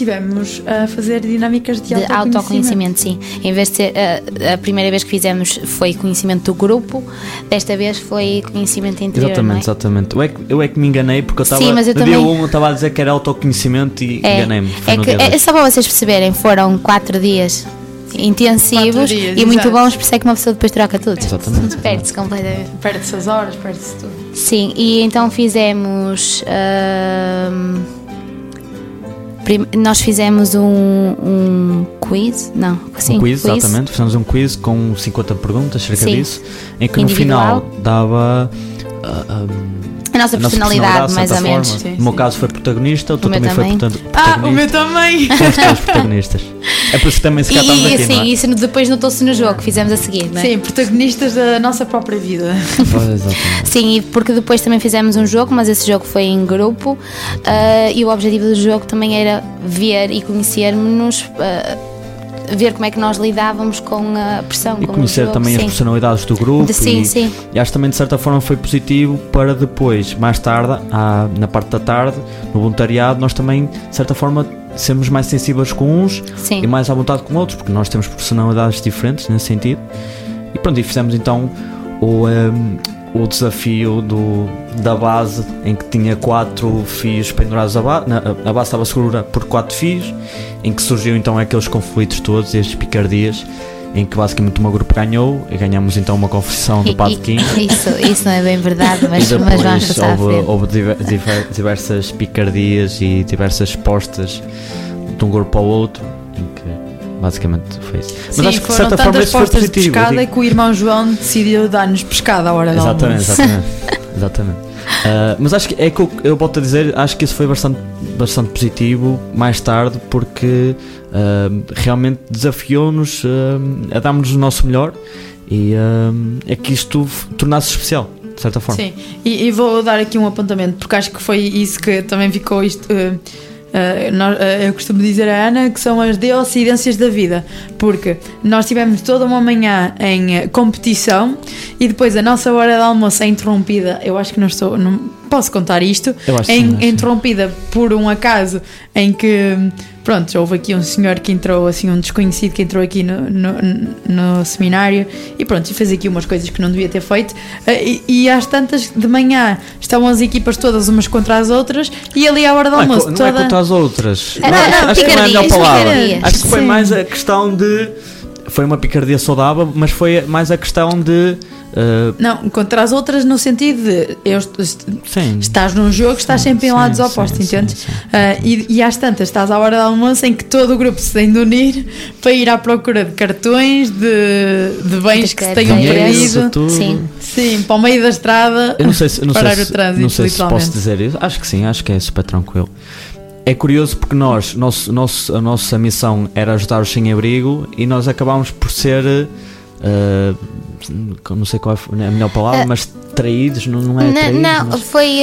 estivemos a fazer dinâmicas de, de autoconhecimento. autoconhecimento. sim. Em vez de ser a, a, primeira vez que fizemos foi conhecimento do grupo, desta vez foi conhecimento interior. Exatamente, é? exatamente. Eu é, que, eu é que me enganei porque eu estava. Sim, mas eu no também... dia 1 eu estava a dizer que era autoconhecimento e é, enganei-me. É, que, é só para vocês perceberem, foram quatro dias intensivos dias, e muito bons, por isso é que uma pessoa depois troca tudo. Exatamente. Perde-se completamente. Perde-se as horas, perde-se tudo. Sim, e então fizemos. Uh, nós fizemos um, um quiz, não, sim, um quiz, quiz, exatamente, fizemos um quiz com 50 perguntas, cerca sim. disso, em que Individual. no final dava uh, um, a nossa personalidade, mais ou menos. Sim, no meu caso foi protagonista, o teu também, também, foi protagonista. Ah, o meu também! Somos todos protagonistas. É por isso que também se cá estamos aqui, sim, é? isso depois notou-se no jogo que fizemos a seguir, não é? Sim, protagonistas da nossa própria vida. [laughs] sim, e porque depois também fizemos um jogo, mas esse jogo foi em grupo uh, e o objetivo do jogo também era ver e conhecermos. Uh, ver como é que nós lidávamos com a pressão. E conhecer também sim. as personalidades do grupo. De, sim, e, sim. E acho também de certa forma foi positivo para depois, mais tarde, à, na parte da tarde, no voluntariado, nós também de certa forma sermos mais sensíveis com uns sim. e mais à vontade com outros, porque nós temos personalidades diferentes nesse sentido. E pronto, e fizemos então o, um, o desafio do, da base em que tinha quatro fios pendurados à base, a base estava segura por quatro fios, em que surgiu então aqueles conflitos todos, estes picardias, em que basicamente o meu grupo ganhou e ganhamos então uma confissão do Padre Kim. [laughs] Isso, isso não é bem verdade, mas, depois, mas vamos passar houve, houve diversas picardias e diversas postas de um grupo ao outro, em que basicamente foi isso. Mas Sim, acho que de certa forma isso foi positivo. De pescada digo... que o irmão João decidiu dar-nos pescada à hora da Exatamente, exatamente. [laughs] exatamente. Uh, mas acho que é que eu, eu volto a dizer, acho que isso foi bastante, bastante positivo mais tarde, porque uh, realmente desafiou-nos uh, a darmos o nosso melhor e é que isto tornasse especial. De certa forma. Sim, e, e, vou dar aqui um apontamento, porque acho que foi isso que também ficou isto Uh, nós, uh, eu costumo dizer à Ana que são as deocidências da vida, porque nós tivemos toda uma manhã em uh, competição e depois a nossa hora de almoço é interrompida. Eu acho que não estou, não posso contar isto. É sim, interrompida por um acaso em que pronto, houve aqui um senhor que entrou, assim, um desconhecido que entrou aqui no, no, no seminário e pronto, e fez aqui umas coisas que não devia ter feito. E, e às tantas de manhã estavam as equipas todas umas contra as outras e ali à hora do almoço. Não é, toda... não é contra as outras. Não, não, acho que não é a melhor palavra. Acho que foi Sim. mais a questão de. Foi uma picardia saudável, mas foi mais a questão de. Uh, não, contra as outras no sentido de eu, sim. estás num jogo, estás sempre em lados opostos, entendes? Uh, e, e às tantas estás à hora do almoço em que todo o grupo se tem de unir para ir à procura de cartões, de, de bens de que se tenham perdido. Sim. sim, para o meio da estrada. Eu não sei se, não [laughs] parar sei se, o trânsito, não sei se posso dizer isso. Acho que sim, acho que é super tranquilo. É curioso porque nós, nosso, nosso, a nossa missão era ajudar os sem-abrigo e nós acabámos por ser. Uh, não sei qual é a melhor palavra, uh, mas traídos, não, não é? Não, traídos, não mas... foi,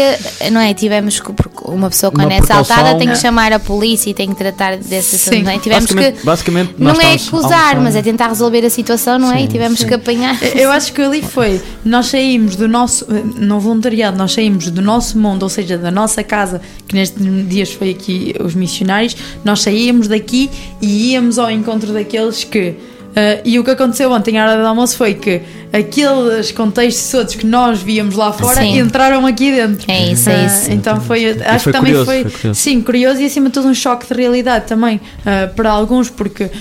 não é? Tivemos que, uma pessoa quando uma é assaltada tem que chamar a polícia e tem que tratar desse assunto, não é? Tivemos basicamente, que. Basicamente, não é acusar, mas é tentar resolver a situação, não é? Sim, e tivemos sim. que apanhar. Eu acho que ali foi. Nós saímos do nosso. No voluntariado, nós saímos do nosso mundo, ou seja, da nossa casa, que nestes dias foi aqui os missionários, nós saíamos daqui e íamos ao encontro daqueles que. Uh, e o que aconteceu ontem à hora do almoço foi que aqueles contextos todos que nós víamos lá fora sim. entraram aqui dentro. É isso, é isso. Uh, então foi, acho foi que também curioso, foi, foi curioso. sim, curioso e acima de tudo um choque de realidade também uh, para alguns, porque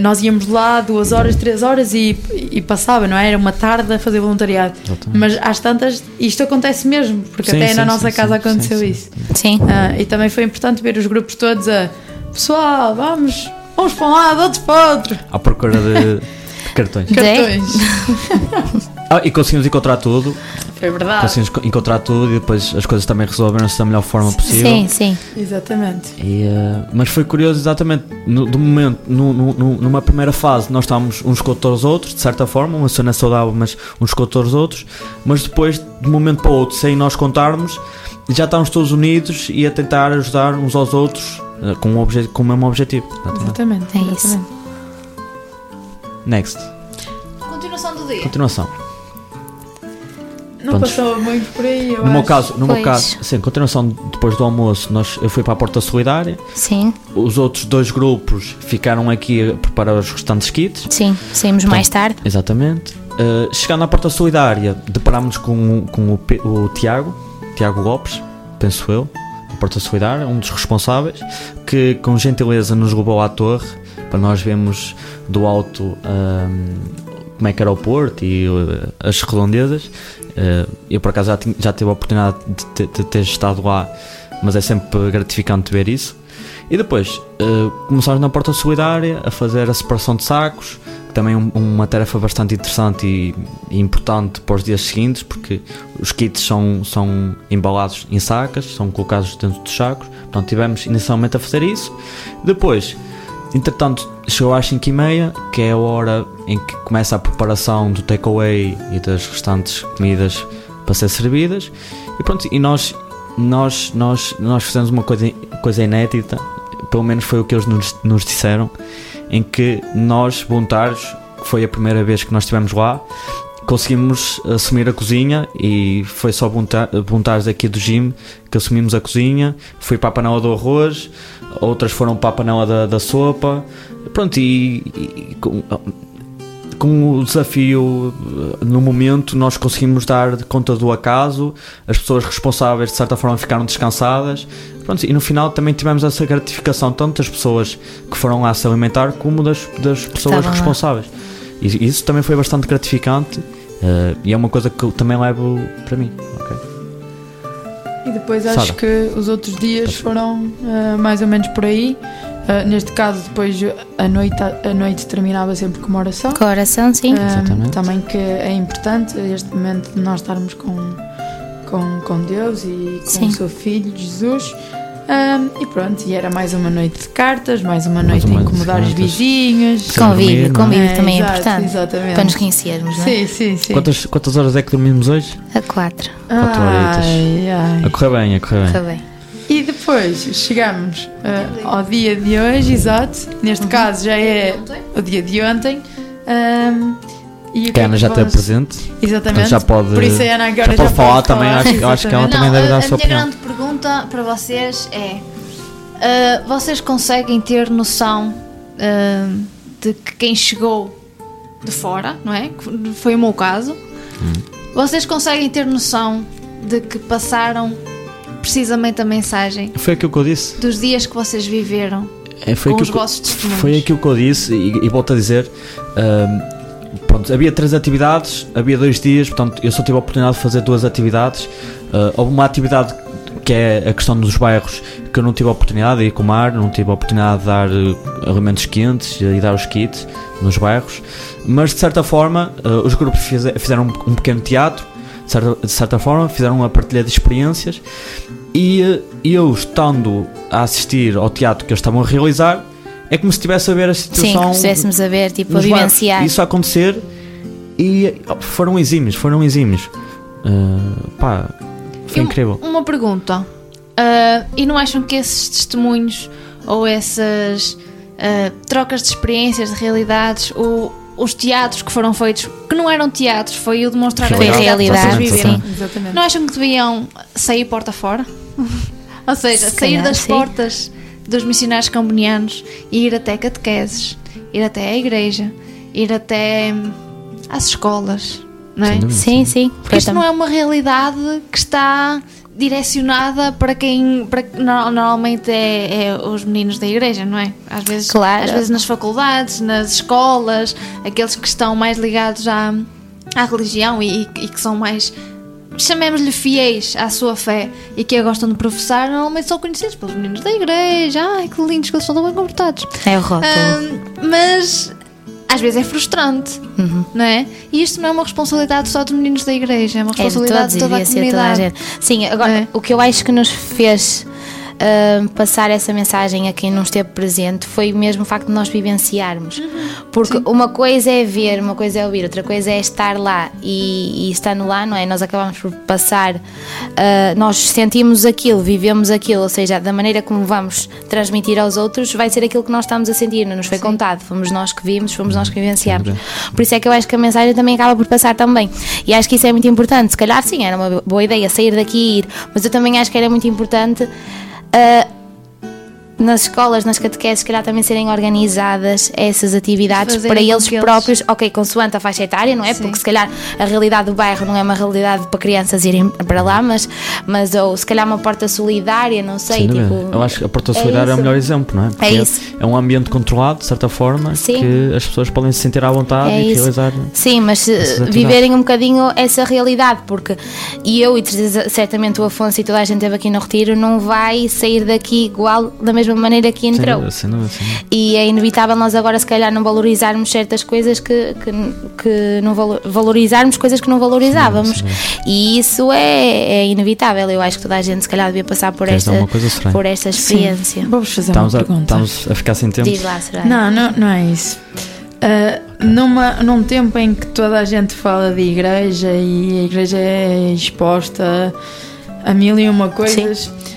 nós íamos lá duas horas, três horas e, e, passava, não é? Era uma tarde a fazer voluntariado. Exatamente. Mas às tantas, isto acontece mesmo, porque sim, até sim, na nossa sim, casa sim, aconteceu sim, isso. Sim. e também foi importante ver os grupos todos a pessoal, vamos, vamos para um lado, outros para o outro. À procura de. Cartões. Cartões. [laughs] ah, e conseguimos encontrar tudo. Foi verdade. Conseguimos encontrar tudo e depois as coisas também resolveram-se da melhor forma possível. Sim, sim. Exatamente. E, uh, mas foi curioso, exatamente, no, do momento, no, no, numa primeira fase, nós estávamos uns contra os outros, de certa forma, uma cena saudável, mas uns contra os outros. Mas depois, de um momento para o outro, sem nós contarmos, já estávamos todos unidos e a tentar ajudar uns aos outros com, um com o mesmo objetivo. Exatamente. É exatamente. isso. Next. Continuação do dia. Continuação. Não Pronto. passou muito por aí, eu no acho. meu caso, no pois. meu caso, sim, continuação depois do almoço, nós, eu fui para a Porta Solidária. Sim. Os outros dois grupos ficaram aqui a preparar os restantes kits. Sim, saímos mais tarde. Exatamente. Uh, chegando à Porta Solidária, deparámos com, com o, o Tiago, Tiago Lopes, penso eu, da Porta Solidária, um dos responsáveis, que com gentileza nos levou à torre para nós vermos do alto um, como é que era o Porto e uh, as redondezas. Uh, eu por acaso já, tinha, já tive a oportunidade de de ter, estado lá, mas é sempre gratificante ver isso. E depois uh, começámos na Porta Solidária a fazer a separação de sacos, que também é um, uma tarefa bastante interessante e, e, importante para os dias seguintes, porque os kits são, são embalados em sacas, são colocados dentro dos sacos. Portanto, tivemos inicialmente a fazer isso. Depois, Entretanto, chegou às 5 e meia, que é a hora em que começa a preparação do takeaway e das restantes comidas para ser servidas. E pronto, e nós, nós, nós, nós fizemos uma coisa, coisa inédita, pelo menos foi o que eles nos, nos disseram, em que nós, voluntários, foi a primeira vez que nós estivemos lá, conseguimos assumir a cozinha e foi só voluntários aqui do gym que assumimos a cozinha. Fui para a panela do arroz, outras foram para a panela da, da sopa. Pronto, e, e com, o desafio no momento nós conseguimos dar conta do acaso, as pessoas responsáveis de certa forma ficaram descansadas. Pronto, e no final também tivemos essa gratificação, tanto das pessoas que foram lá se alimentar, como das, das pessoas responsáveis. Lá. E isso também foi bastante gratificante uh, e é uma coisa que eu também levo para mim. Okay? E depois acho Sada. que os outros dias foram uh, mais ou menos por aí. Uh, neste caso, depois a noite, a noite terminava sempre com uma oração. Com a oração, sim. também que é importante este momento de nós estarmos com, com, com Deus e com sim. o seu Filho Jesus. Um, e pronto, e era mais uma noite de cartas, mais uma noite mais em incomodar os vizinhos. Convívio, convívio é, também exato, é importante. Exatamente. Para nos conhecermos, não é? Sim, sim, sim. Quantas, quantas horas é que dormimos hoje? A quatro. Quatro horitas. A correr bem, a correr bem. Correr bem. E depois chegamos uh, ao dia de hoje, exato. Neste uhum. caso já é o dia de ontem. Um, e que a Ana já tem presente. Exatamente. Já pode, Por isso a Ana agora já pode já falar pode também. Falar. Acho, acho que ela também deve dar a, a sua opinião. A minha grande pergunta para vocês é: uh, vocês conseguem ter noção uh, de que quem chegou de fora, não é? Foi o meu caso. Hum. Vocês conseguem ter noção de que passaram precisamente a mensagem? Foi aquilo que eu disse. Dos dias que vocês viveram. É, foi com os vossos testemunhos. Foi aquilo que eu disse e, e volto a dizer. Uh, pronto, havia três atividades, havia dois dias, portanto eu só tive a oportunidade de fazer duas atividades. Uh, houve uma atividade que é a questão dos bairros que eu não tive a oportunidade de ir com o mar, não tive a oportunidade de dar alimentos quentes e dar os kits nos bairros, mas de certa forma uh, os grupos fizeram um, pequeno teatro, de certa, de certa, forma fizeram uma partilha de experiências e eu estando a assistir ao teatro que eles estavam a realizar é como se estivesse a ver a situação. Sim, como se estivéssemos a ver, tipo, a vivenciar. Isso a acontecer e foram exímios, foram exímios. Uh, pá, foi incrível. Uma pergunta. Uh, e não acham que esses testemunhos ou essas uh, trocas de experiências, de realidades, ou os teatros que foram feitos, que não eram teatros, foi o demonstrar a realidade, que vocês viveram. Não acham que deviam sair porta fora? [laughs] ou seja, Se sair calhar, das sim. portas dos missionários cambonianos e ir até catequeses, ir até a igreja, ir até hum, às escolas, não é? Sim, sim. Porque isto não é uma realidade que está direcionada para quem para, normalmente é, é, os meninos da igreja, não é? Às vezes, claro. às vezes nas faculdades, nas escolas, aqueles que estão mais ligados à, à religião e, e que são mais chamemos-lhe fiéis à sua fé e que a gostam de professar, normalmente são conhecidos pelos meninos da igreja. Ai, que lindos que eles são tão bem comportados. É o rótulo. mas às vezes é frustrante, uhum. não é? E isto não é uma responsabilidade só dos meninos da igreja, é uma responsabilidade é de, todos, de toda a comunidade. Toda a Sim, agora, é. o que eu acho que nos fez uh, passar essa mensagem a quem não esteve presente foi mesmo o facto de nós vivenciarmos. Uhum. Porque Sim. uma coisa é ver, uma coisa é ouvir, outra coisa é estar lá e, e estando lá, não é? Nós acabamos por passar, uh, nós sentimos aquilo, vivemos aquilo, ou seja, da maneira como vamos transmitir aos outros, vai ser aquilo que nós estamos a sentir, não nos foi Sim. contado, fomos nós que vimos, fomos nós que vivenciamos. Por isso é que eu acho que a mensagem também acaba por passar também. E acho que isso é muito importante. Se calhar, sim, era uma boa ideia sair daqui e ir, mas eu também acho que era muito importante uh, nas escolas, nas catequeses, se calhar também serem organizadas essas atividades para eles próprios, eles... ok, consoante a faixa etária, não é? Sim. Porque se calhar a realidade do bairro não é uma realidade para crianças irem para lá, mas, mas ou se calhar uma porta solidária, não sei. tipo, eu acho que a porta solidária é, é o melhor exemplo, não é? Porque é isso. É um ambiente controlado, de certa forma, Sim. que as pessoas podem se sentir à vontade é e isso. realizar. Sim, mas viverem um bocadinho essa realidade, porque e eu e certamente o Afonso e toda a gente esteve aqui no Retiro não vai sair daqui igual da mesma mesma maneira que entrou. Sem dúvida. E é inevitável nós agora, se calhar, não valorizarmos certas coisas que, que, que não valorizarmos coisas que não valorizávamos. Sim, sim. E isso é, é, inevitável. Eu acho que toda a gente, se calhar, devia passar por, esta, por esta experiência. Vamos fazer estamos uma pergunta. A, estamos a ficar sem tempo. Diz lá, será? Não, não, não é isso. Uh, numa, num tempo em que toda a gente fala de igreja e a igreja é exposta a mil e uma coisas. Sim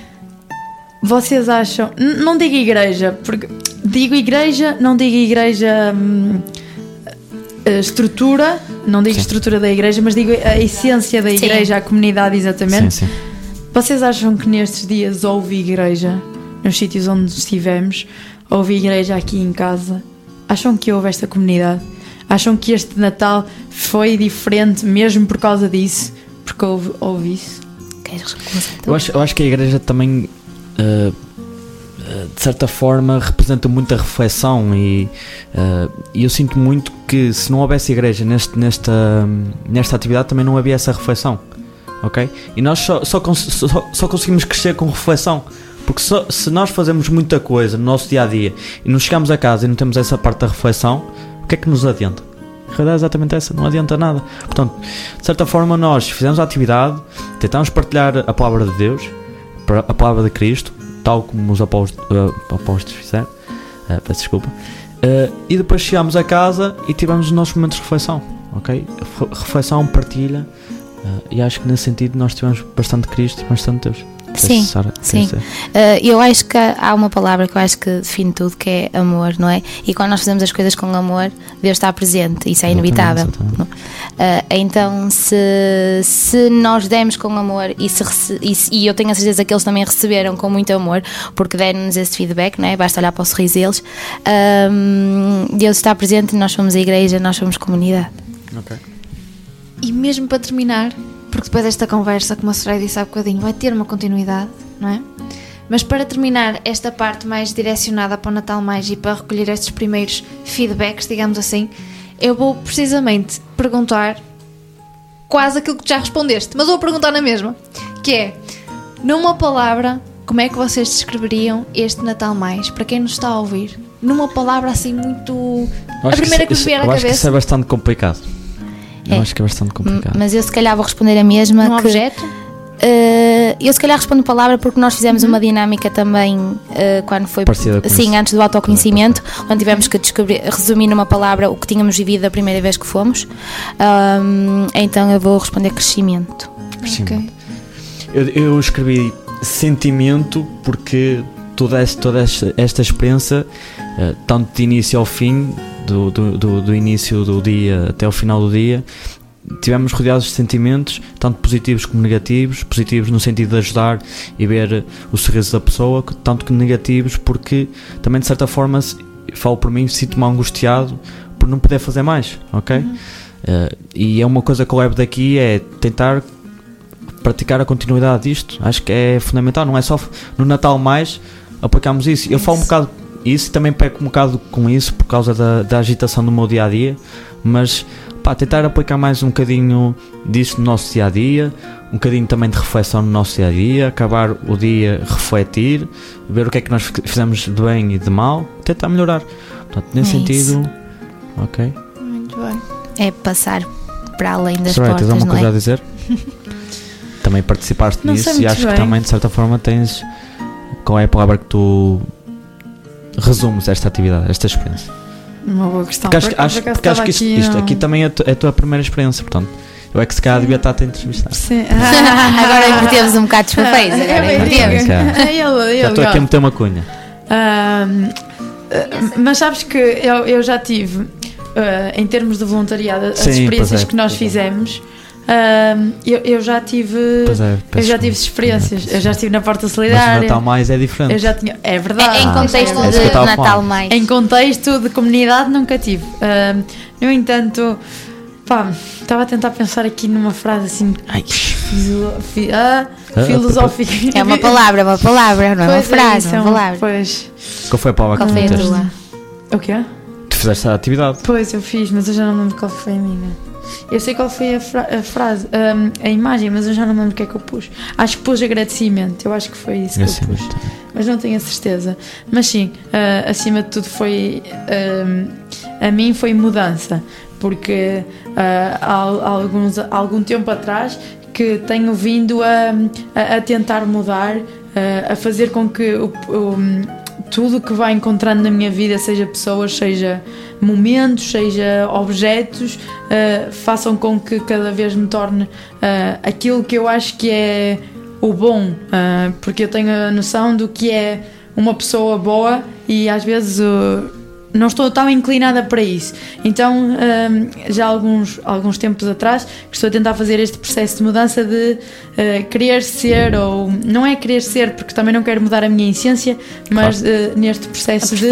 vocês acham. Não digo igreja, porque digo igreja, não digo igreja. Hum, estrutura, não digo sim. estrutura da igreja, mas digo a essência da igreja, sim. a comunidade, exatamente. Sim, Vocês acham que nestes dias houve igreja, nos sítios onde estivemos, houve igreja aqui em casa? Acham que houve esta comunidade? Acham que este Natal foi diferente mesmo por causa disso? Porque houve, houve isso? Eu acho, eu acho que a igreja também uh, de certa forma representa muita reflexão e, uh, eu sinto muito que se não houvesse igreja neste, nesta, nesta atividade também não havia essa reflexão ok? E nós só, só, só, só conseguimos crescer com reflexão porque só, se nós fazemos muita coisa no nosso dia a dia e não chegamos a casa e não temos essa parte da reflexão, o que é que nos adianta? A realidade é exatamente essa, não adianta nada. Portanto, de certa forma, nós fizemos a atividade, tentamos partilhar a palavra de Deus, a palavra de Cristo, tal como os apóstolos, uh, fizeram. Uh, peço desculpa. Uh, e depois chegámos a casa e tivemos os nossos momentos de reflexão. Ok? Reflexão, partilha. E acho que nesse sentido nós tivemos bastante Cristo e bastante Deus. Sim, Sara, sim. Uh, eu acho que há uma palavra que eu acho que define tudo, que é amor, não é? E quando nós fazemos as coisas com amor, Deus está presente, isso é inevitável. Exatamente, exatamente. Uh, então, se, se nós demos com amor e, se, e, e, eu tenho a certeza que eles também receberam com muito amor, porque deram-nos esse feedback, não é? Basta olhar para o sorriso deles. Uh, Deus está presente, nós somos a igreja, nós somos comunidade. Ok. E mesmo para terminar, porque depois desta conversa, como a Soraya disse há bocadinho, vai ter uma continuidade, não é? Mas para terminar esta parte mais direcionada para o Natal Mais e para recolher estes primeiros feedbacks, digamos assim, eu vou precisamente perguntar quase aquilo que já respondeste, mas vou perguntar na mesma, que é, numa palavra, como é que vocês descreveriam este Natal Mais? Para quem nos está a ouvir, numa palavra assim muito... A primeira que, que, que vier à cabeça. Acho que isso é bastante complicado. Eu é. acho que é bastante complicado. Mas eu se calhar vou responder a mesma. Um que, objeto? Uh, eu se calhar respondo palavra porque nós fizemos uhum. uma dinâmica também uh, quando foi sim, antes do autoconhecimento, onde tivemos que descobrir, resumir numa palavra o que tínhamos vivido a primeira vez que fomos. Um, então eu vou responder crescimento. crescimento. Okay. Eu, eu escrevi sentimento porque toda esta, toda esta, esta experiência, uh, tanto de início ao fim, do, do, do, do início do dia até o final do dia, tivemos rodeados de sentimentos, tanto positivos como negativos, positivos no sentido de ajudar e ver o sorriso da pessoa, tanto que negativos, porque também de certa forma, falo por mim, sinto-me angustiado por não poder fazer mais, ok? Uhum. Uh, e é uma coisa que eu levo daqui é tentar praticar a continuidade disto, acho que é fundamental, não é só no Natal mais aplicamos isso. Eu falo um bocado isso também peco um bocado com isso por causa da, da agitação do meu dia a dia, mas pá, tentar aplicar mais um bocadinho disso no nosso dia a dia, um bocadinho também de reflexão no nosso dia a dia, acabar o dia, refletir, ver o que é que nós fizemos de bem e de mal, tentar melhorar. Portanto, nesse é sentido, isso. ok. Muito bem. É passar para além das Soraya, portas, tens alguma coisa é? a dizer? [laughs] também participaste nisso e acho bem. que também de certa forma tens qual é a palavra que tu resumes esta atividade, esta experiência? Uma boa questão. Porque acho, acho, porque acho que isto, aqui, isto aqui também é, tu, é a tua primeira experiência, portanto. Eu é que se calhar devia estar a te entrevistar. Sim. [laughs] agora invertemos um bocado de [laughs] papéis. Agora invertemos. Já estou aqui a meter uma cunha. Uh, mas sabes que eu, eu já tive, uh, em termos de voluntariado, as Sim, experiências é, que nós fizemos. É Uh, eu, eu, já tive é, eu já tive experiências. Eu já estive na porta solidária mas Natal mais é diferente. Eu já tinha é verdade. É, em contexto ah, de Natal mais. Em contexto de comunidade nunca tive. Uh, no entanto pá estava a tentar pensar aqui numa frase assim Ai. Ah, ah, filosófica. É uma palavra uma palavra não é uma pois é frase é, uma palavra. pois. Qual foi a palavra que foi a o quê? tu fizeste a atividade. Pois eu fiz mas eu já não lembro qual foi a minha eu sei qual foi a, fra a frase, um, a imagem, mas eu já não lembro o que é que eu pus. Acho que pus agradecimento, eu acho que foi isso que eu pus. Mas não tenho a certeza. Mas sim, uh, acima de tudo foi. Um, a mim foi mudança, porque uh, há, há, alguns, há algum tempo atrás que tenho vindo a, a, a tentar mudar, uh, a fazer com que o, o tudo que vai encontrando na minha vida, seja pessoas, seja momentos, seja objetos, uh, façam com que cada vez me torne uh, aquilo que eu acho que é o bom, uh, porque eu tenho a noção do que é uma pessoa boa e às vezes não estou tão inclinada para isso. Então, hum, já há alguns, alguns tempos atrás, que estou a tentar fazer este processo de mudança de uh, querer ser, ou não é querer ser, porque também não quero mudar a minha essência, mas claro. uh, neste processo de.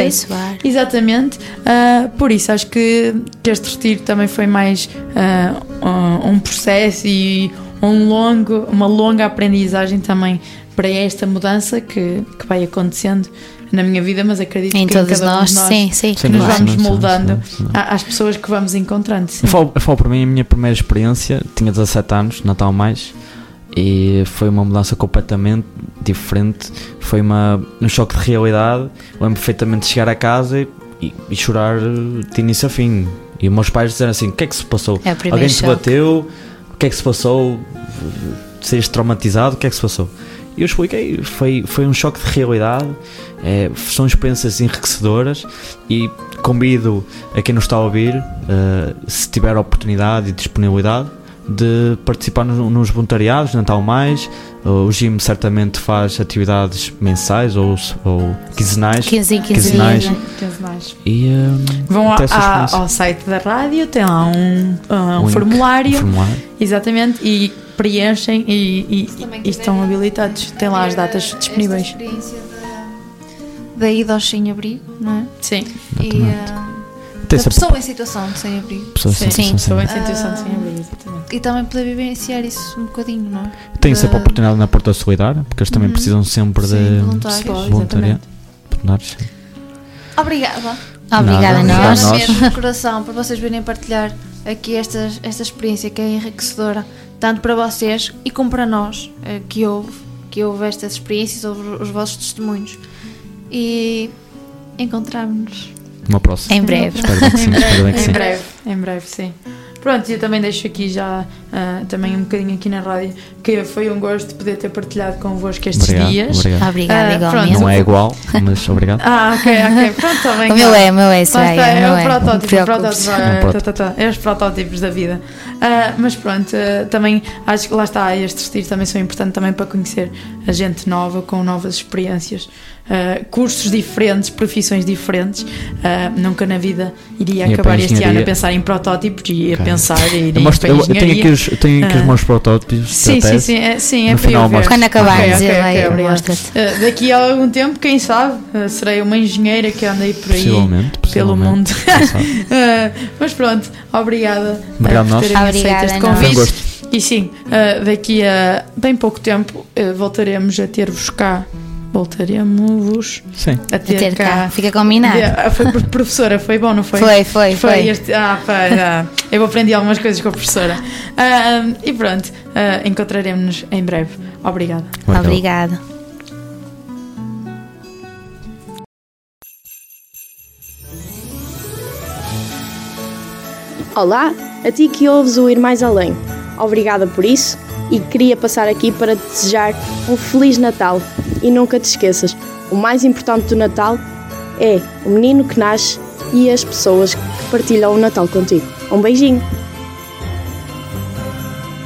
Exatamente. Uh, por isso, acho que, que este retiro também foi mais um processo e um longo, uma longa aprendizagem também para esta mudança que, que vai acontecendo na minha vida, mas acredito em que todos em cada nós, um nós sim, sim, que nos vamos moldando às pessoas que vamos encontrando. Sim. Eu, falo, eu falo para mim, a minha primeira experiência, tinha 17 anos, Natal mais, e foi uma mudança completamente diferente. Foi uma, um choque de realidade. Lembro perfeitamente de chegar a casa e, e, chorar de início a fim. E os meus pais disseram assim: O que é que se passou? É Alguém te bateu? O que é que se passou? Seres traumatizado? O que é que se passou? E eu expliquei, foi, foi um choque de realidade, é, são experiências enriquecedoras e convido a quem nos está a ouvir, uh, se tiver oportunidade e disponibilidade, de participar nos voluntariados, Natal Mais. O Jim certamente faz atividades mensais ou, ou quinzenais. 15 quinzenais. quinzenais. E um, vão a, a, ao site da rádio, tem lá um, um, um formulário, formulário. Exatamente. E preenchem e, e, e estão habilitados. Tem lá as datas disponíveis. Da ida ao sem-abrigo, não é? Sim. E, uh, da pessoa em situação de sem-abrigo. Pessoa sim, sim. pessoa em situação de sem-abrigo, exatamente. E também poder vivenciar isso um bocadinho, não é? Tem sempre a oportunidade na Porta Solidária, porque eles também uhum. precisam sempre sim, de voluntários. voluntariado. Voluntários. Obrigada. Obrigada a nós. mesmo de coração por vocês virem partilhar aqui esta, esta experiência que é enriquecedora, tanto para vocês e como para nós, eh, que houve, que houve estas experiências, houve os vossos testemunhos. E encontramos-nos uma próxima. Em breve. Espero bem que sim. Espero bem que sim. em breve, em breve, sim. Pronto, eu também deixo aqui já uh, também um bocadinho aqui na rádio que foi um gosto poder ter partilhado convosco estes obrigado, dias. Obrigado. Obrigada, uh, igualmente. Não é igual, mas obrigado. ah, ok, ok. Pronto, bem. o meu é, o meu é, Soraya, é, é, o é. protótipo, o protótipo, é, tá, tá, tá, é os protótipos da vida. Uh, mas pronto, uh, também acho que lá está, estes retiros também são importantes também para conhecer a gente nova, com novas experiências uh, cursos diferentes, profissões diferentes. Uh, nunca na vida iria e acabar este ano a pensar em protótipos e a okay. pensar em ir eu, mostro, eu, eu tenho aqui os, tenho aqui os ah. meus protótipos. Sim, sim, sim, é, sim, é para final, ver. Quando acabares, okay, okay, okay, uh, Daqui a algum tempo, quem sabe, uh, serei uma engenheira que anda aí por aí possivelmente, pelo mundo. uh, [laughs] mas pronto, obrigada Obrigado por terem aceito este convite. E sim, daqui a bem pouco tempo voltaremos a ter-vos cá voltaremos Sim. a ter, a ter cá. cá. Fica combinado. Ah, foi professora, foi bom, não foi? Foi, foi, foi. foi. Este, ah, foi, ah, eu aprendi algumas coisas com a professora. Uh, e pronto, uh, encontraremos-nos em breve. Obrigada. Obrigada. Olá, a ti que ouves o Ir Mais Além. Obrigada por isso e queria passar aqui para te desejar um Feliz Natal. E nunca te esqueças, o mais importante do Natal é o menino que nasce e as pessoas que partilham o Natal contigo. Um beijinho!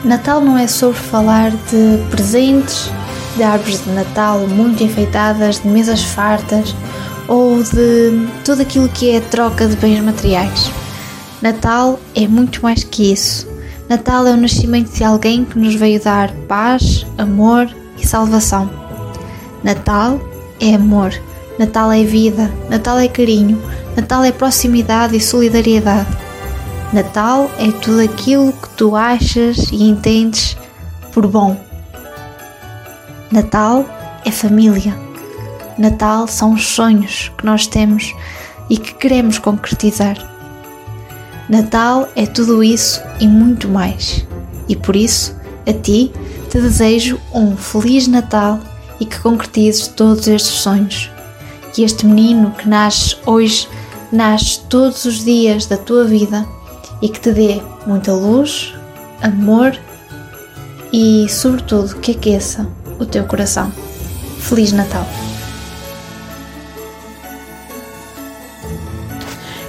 Natal não é sobre falar de presentes, de árvores de Natal muito enfeitadas, de mesas fartas ou de tudo aquilo que é troca de bens materiais. Natal é muito mais que isso. Natal é o nascimento de alguém que nos veio dar paz, amor e salvação. Natal é amor, Natal é vida, Natal é carinho, Natal é proximidade e solidariedade. Natal é tudo aquilo que tu achas e entendes por bom. Natal é família. Natal são os sonhos que nós temos e que queremos concretizar. Natal é tudo isso e muito mais. E por isso, a ti, te desejo um Feliz Natal e que concretizes todos estes sonhos. Que este menino que nasce hoje nasce todos os dias da tua vida e que te dê muita luz, amor e, sobretudo, que aqueça o teu coração. Feliz Natal!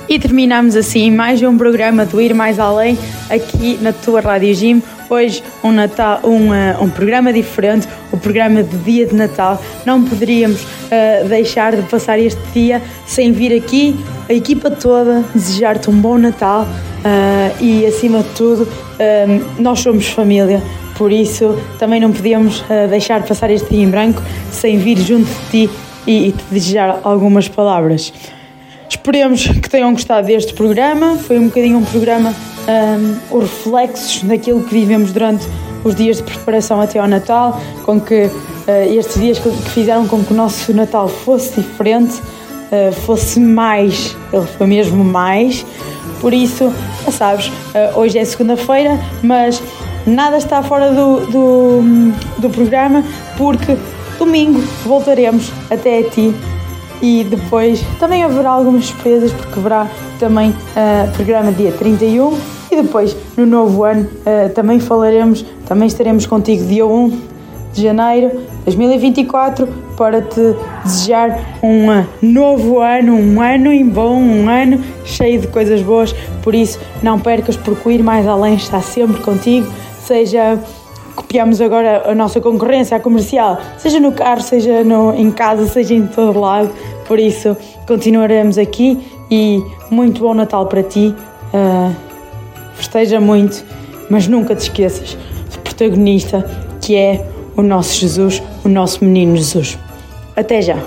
E terminamos assim mais um programa do Ir Mais Além aqui na tua Rádio Gym. Hoje um, Natal, um, uh, um programa diferente, o programa de dia de Natal. Não poderíamos uh, deixar de passar este dia sem vir aqui, a equipa toda, desejar-te um bom Natal uh, e acima de tudo, nós somos família. Por isso também não podíamos deixar de passar este dia em branco sem vir junto de ti e, e te desejar algumas palavras. Esperemos que tenham gostado deste programa. Foi um bocadinho um programa, um, os reflexos daquilo que vivemos durante os dias de preparação até ao Natal, com que uh, estes dias que, fizeram com que o nosso Natal fosse diferente, uh, fosse mais, ele foi mesmo mais. Por isso, já sabes, uh, hoje é segunda-feira, mas nada está fora do, do, do programa, porque domingo voltaremos até a ti e depois também haverá algumas surpresas porque haverá também uh, programa dia 31 e depois no novo ano uh, também falaremos, também estaremos contigo dia 1 de janeiro de 2024 para te desejar um novo ano, um ano em bom, um ano cheio de coisas boas. Por isso, não percas, porque o ir mais além está sempre contigo, seja copiamos agora a nossa concorrência, a comercial, seja no carro, seja no, em casa, seja em todo lado. Por isso, continuaremos aqui e muito bom Natal para ti. Uh, festeja muito, mas nunca te esqueças do protagonista que é o nosso Jesus, o nosso menino Jesus. Até já!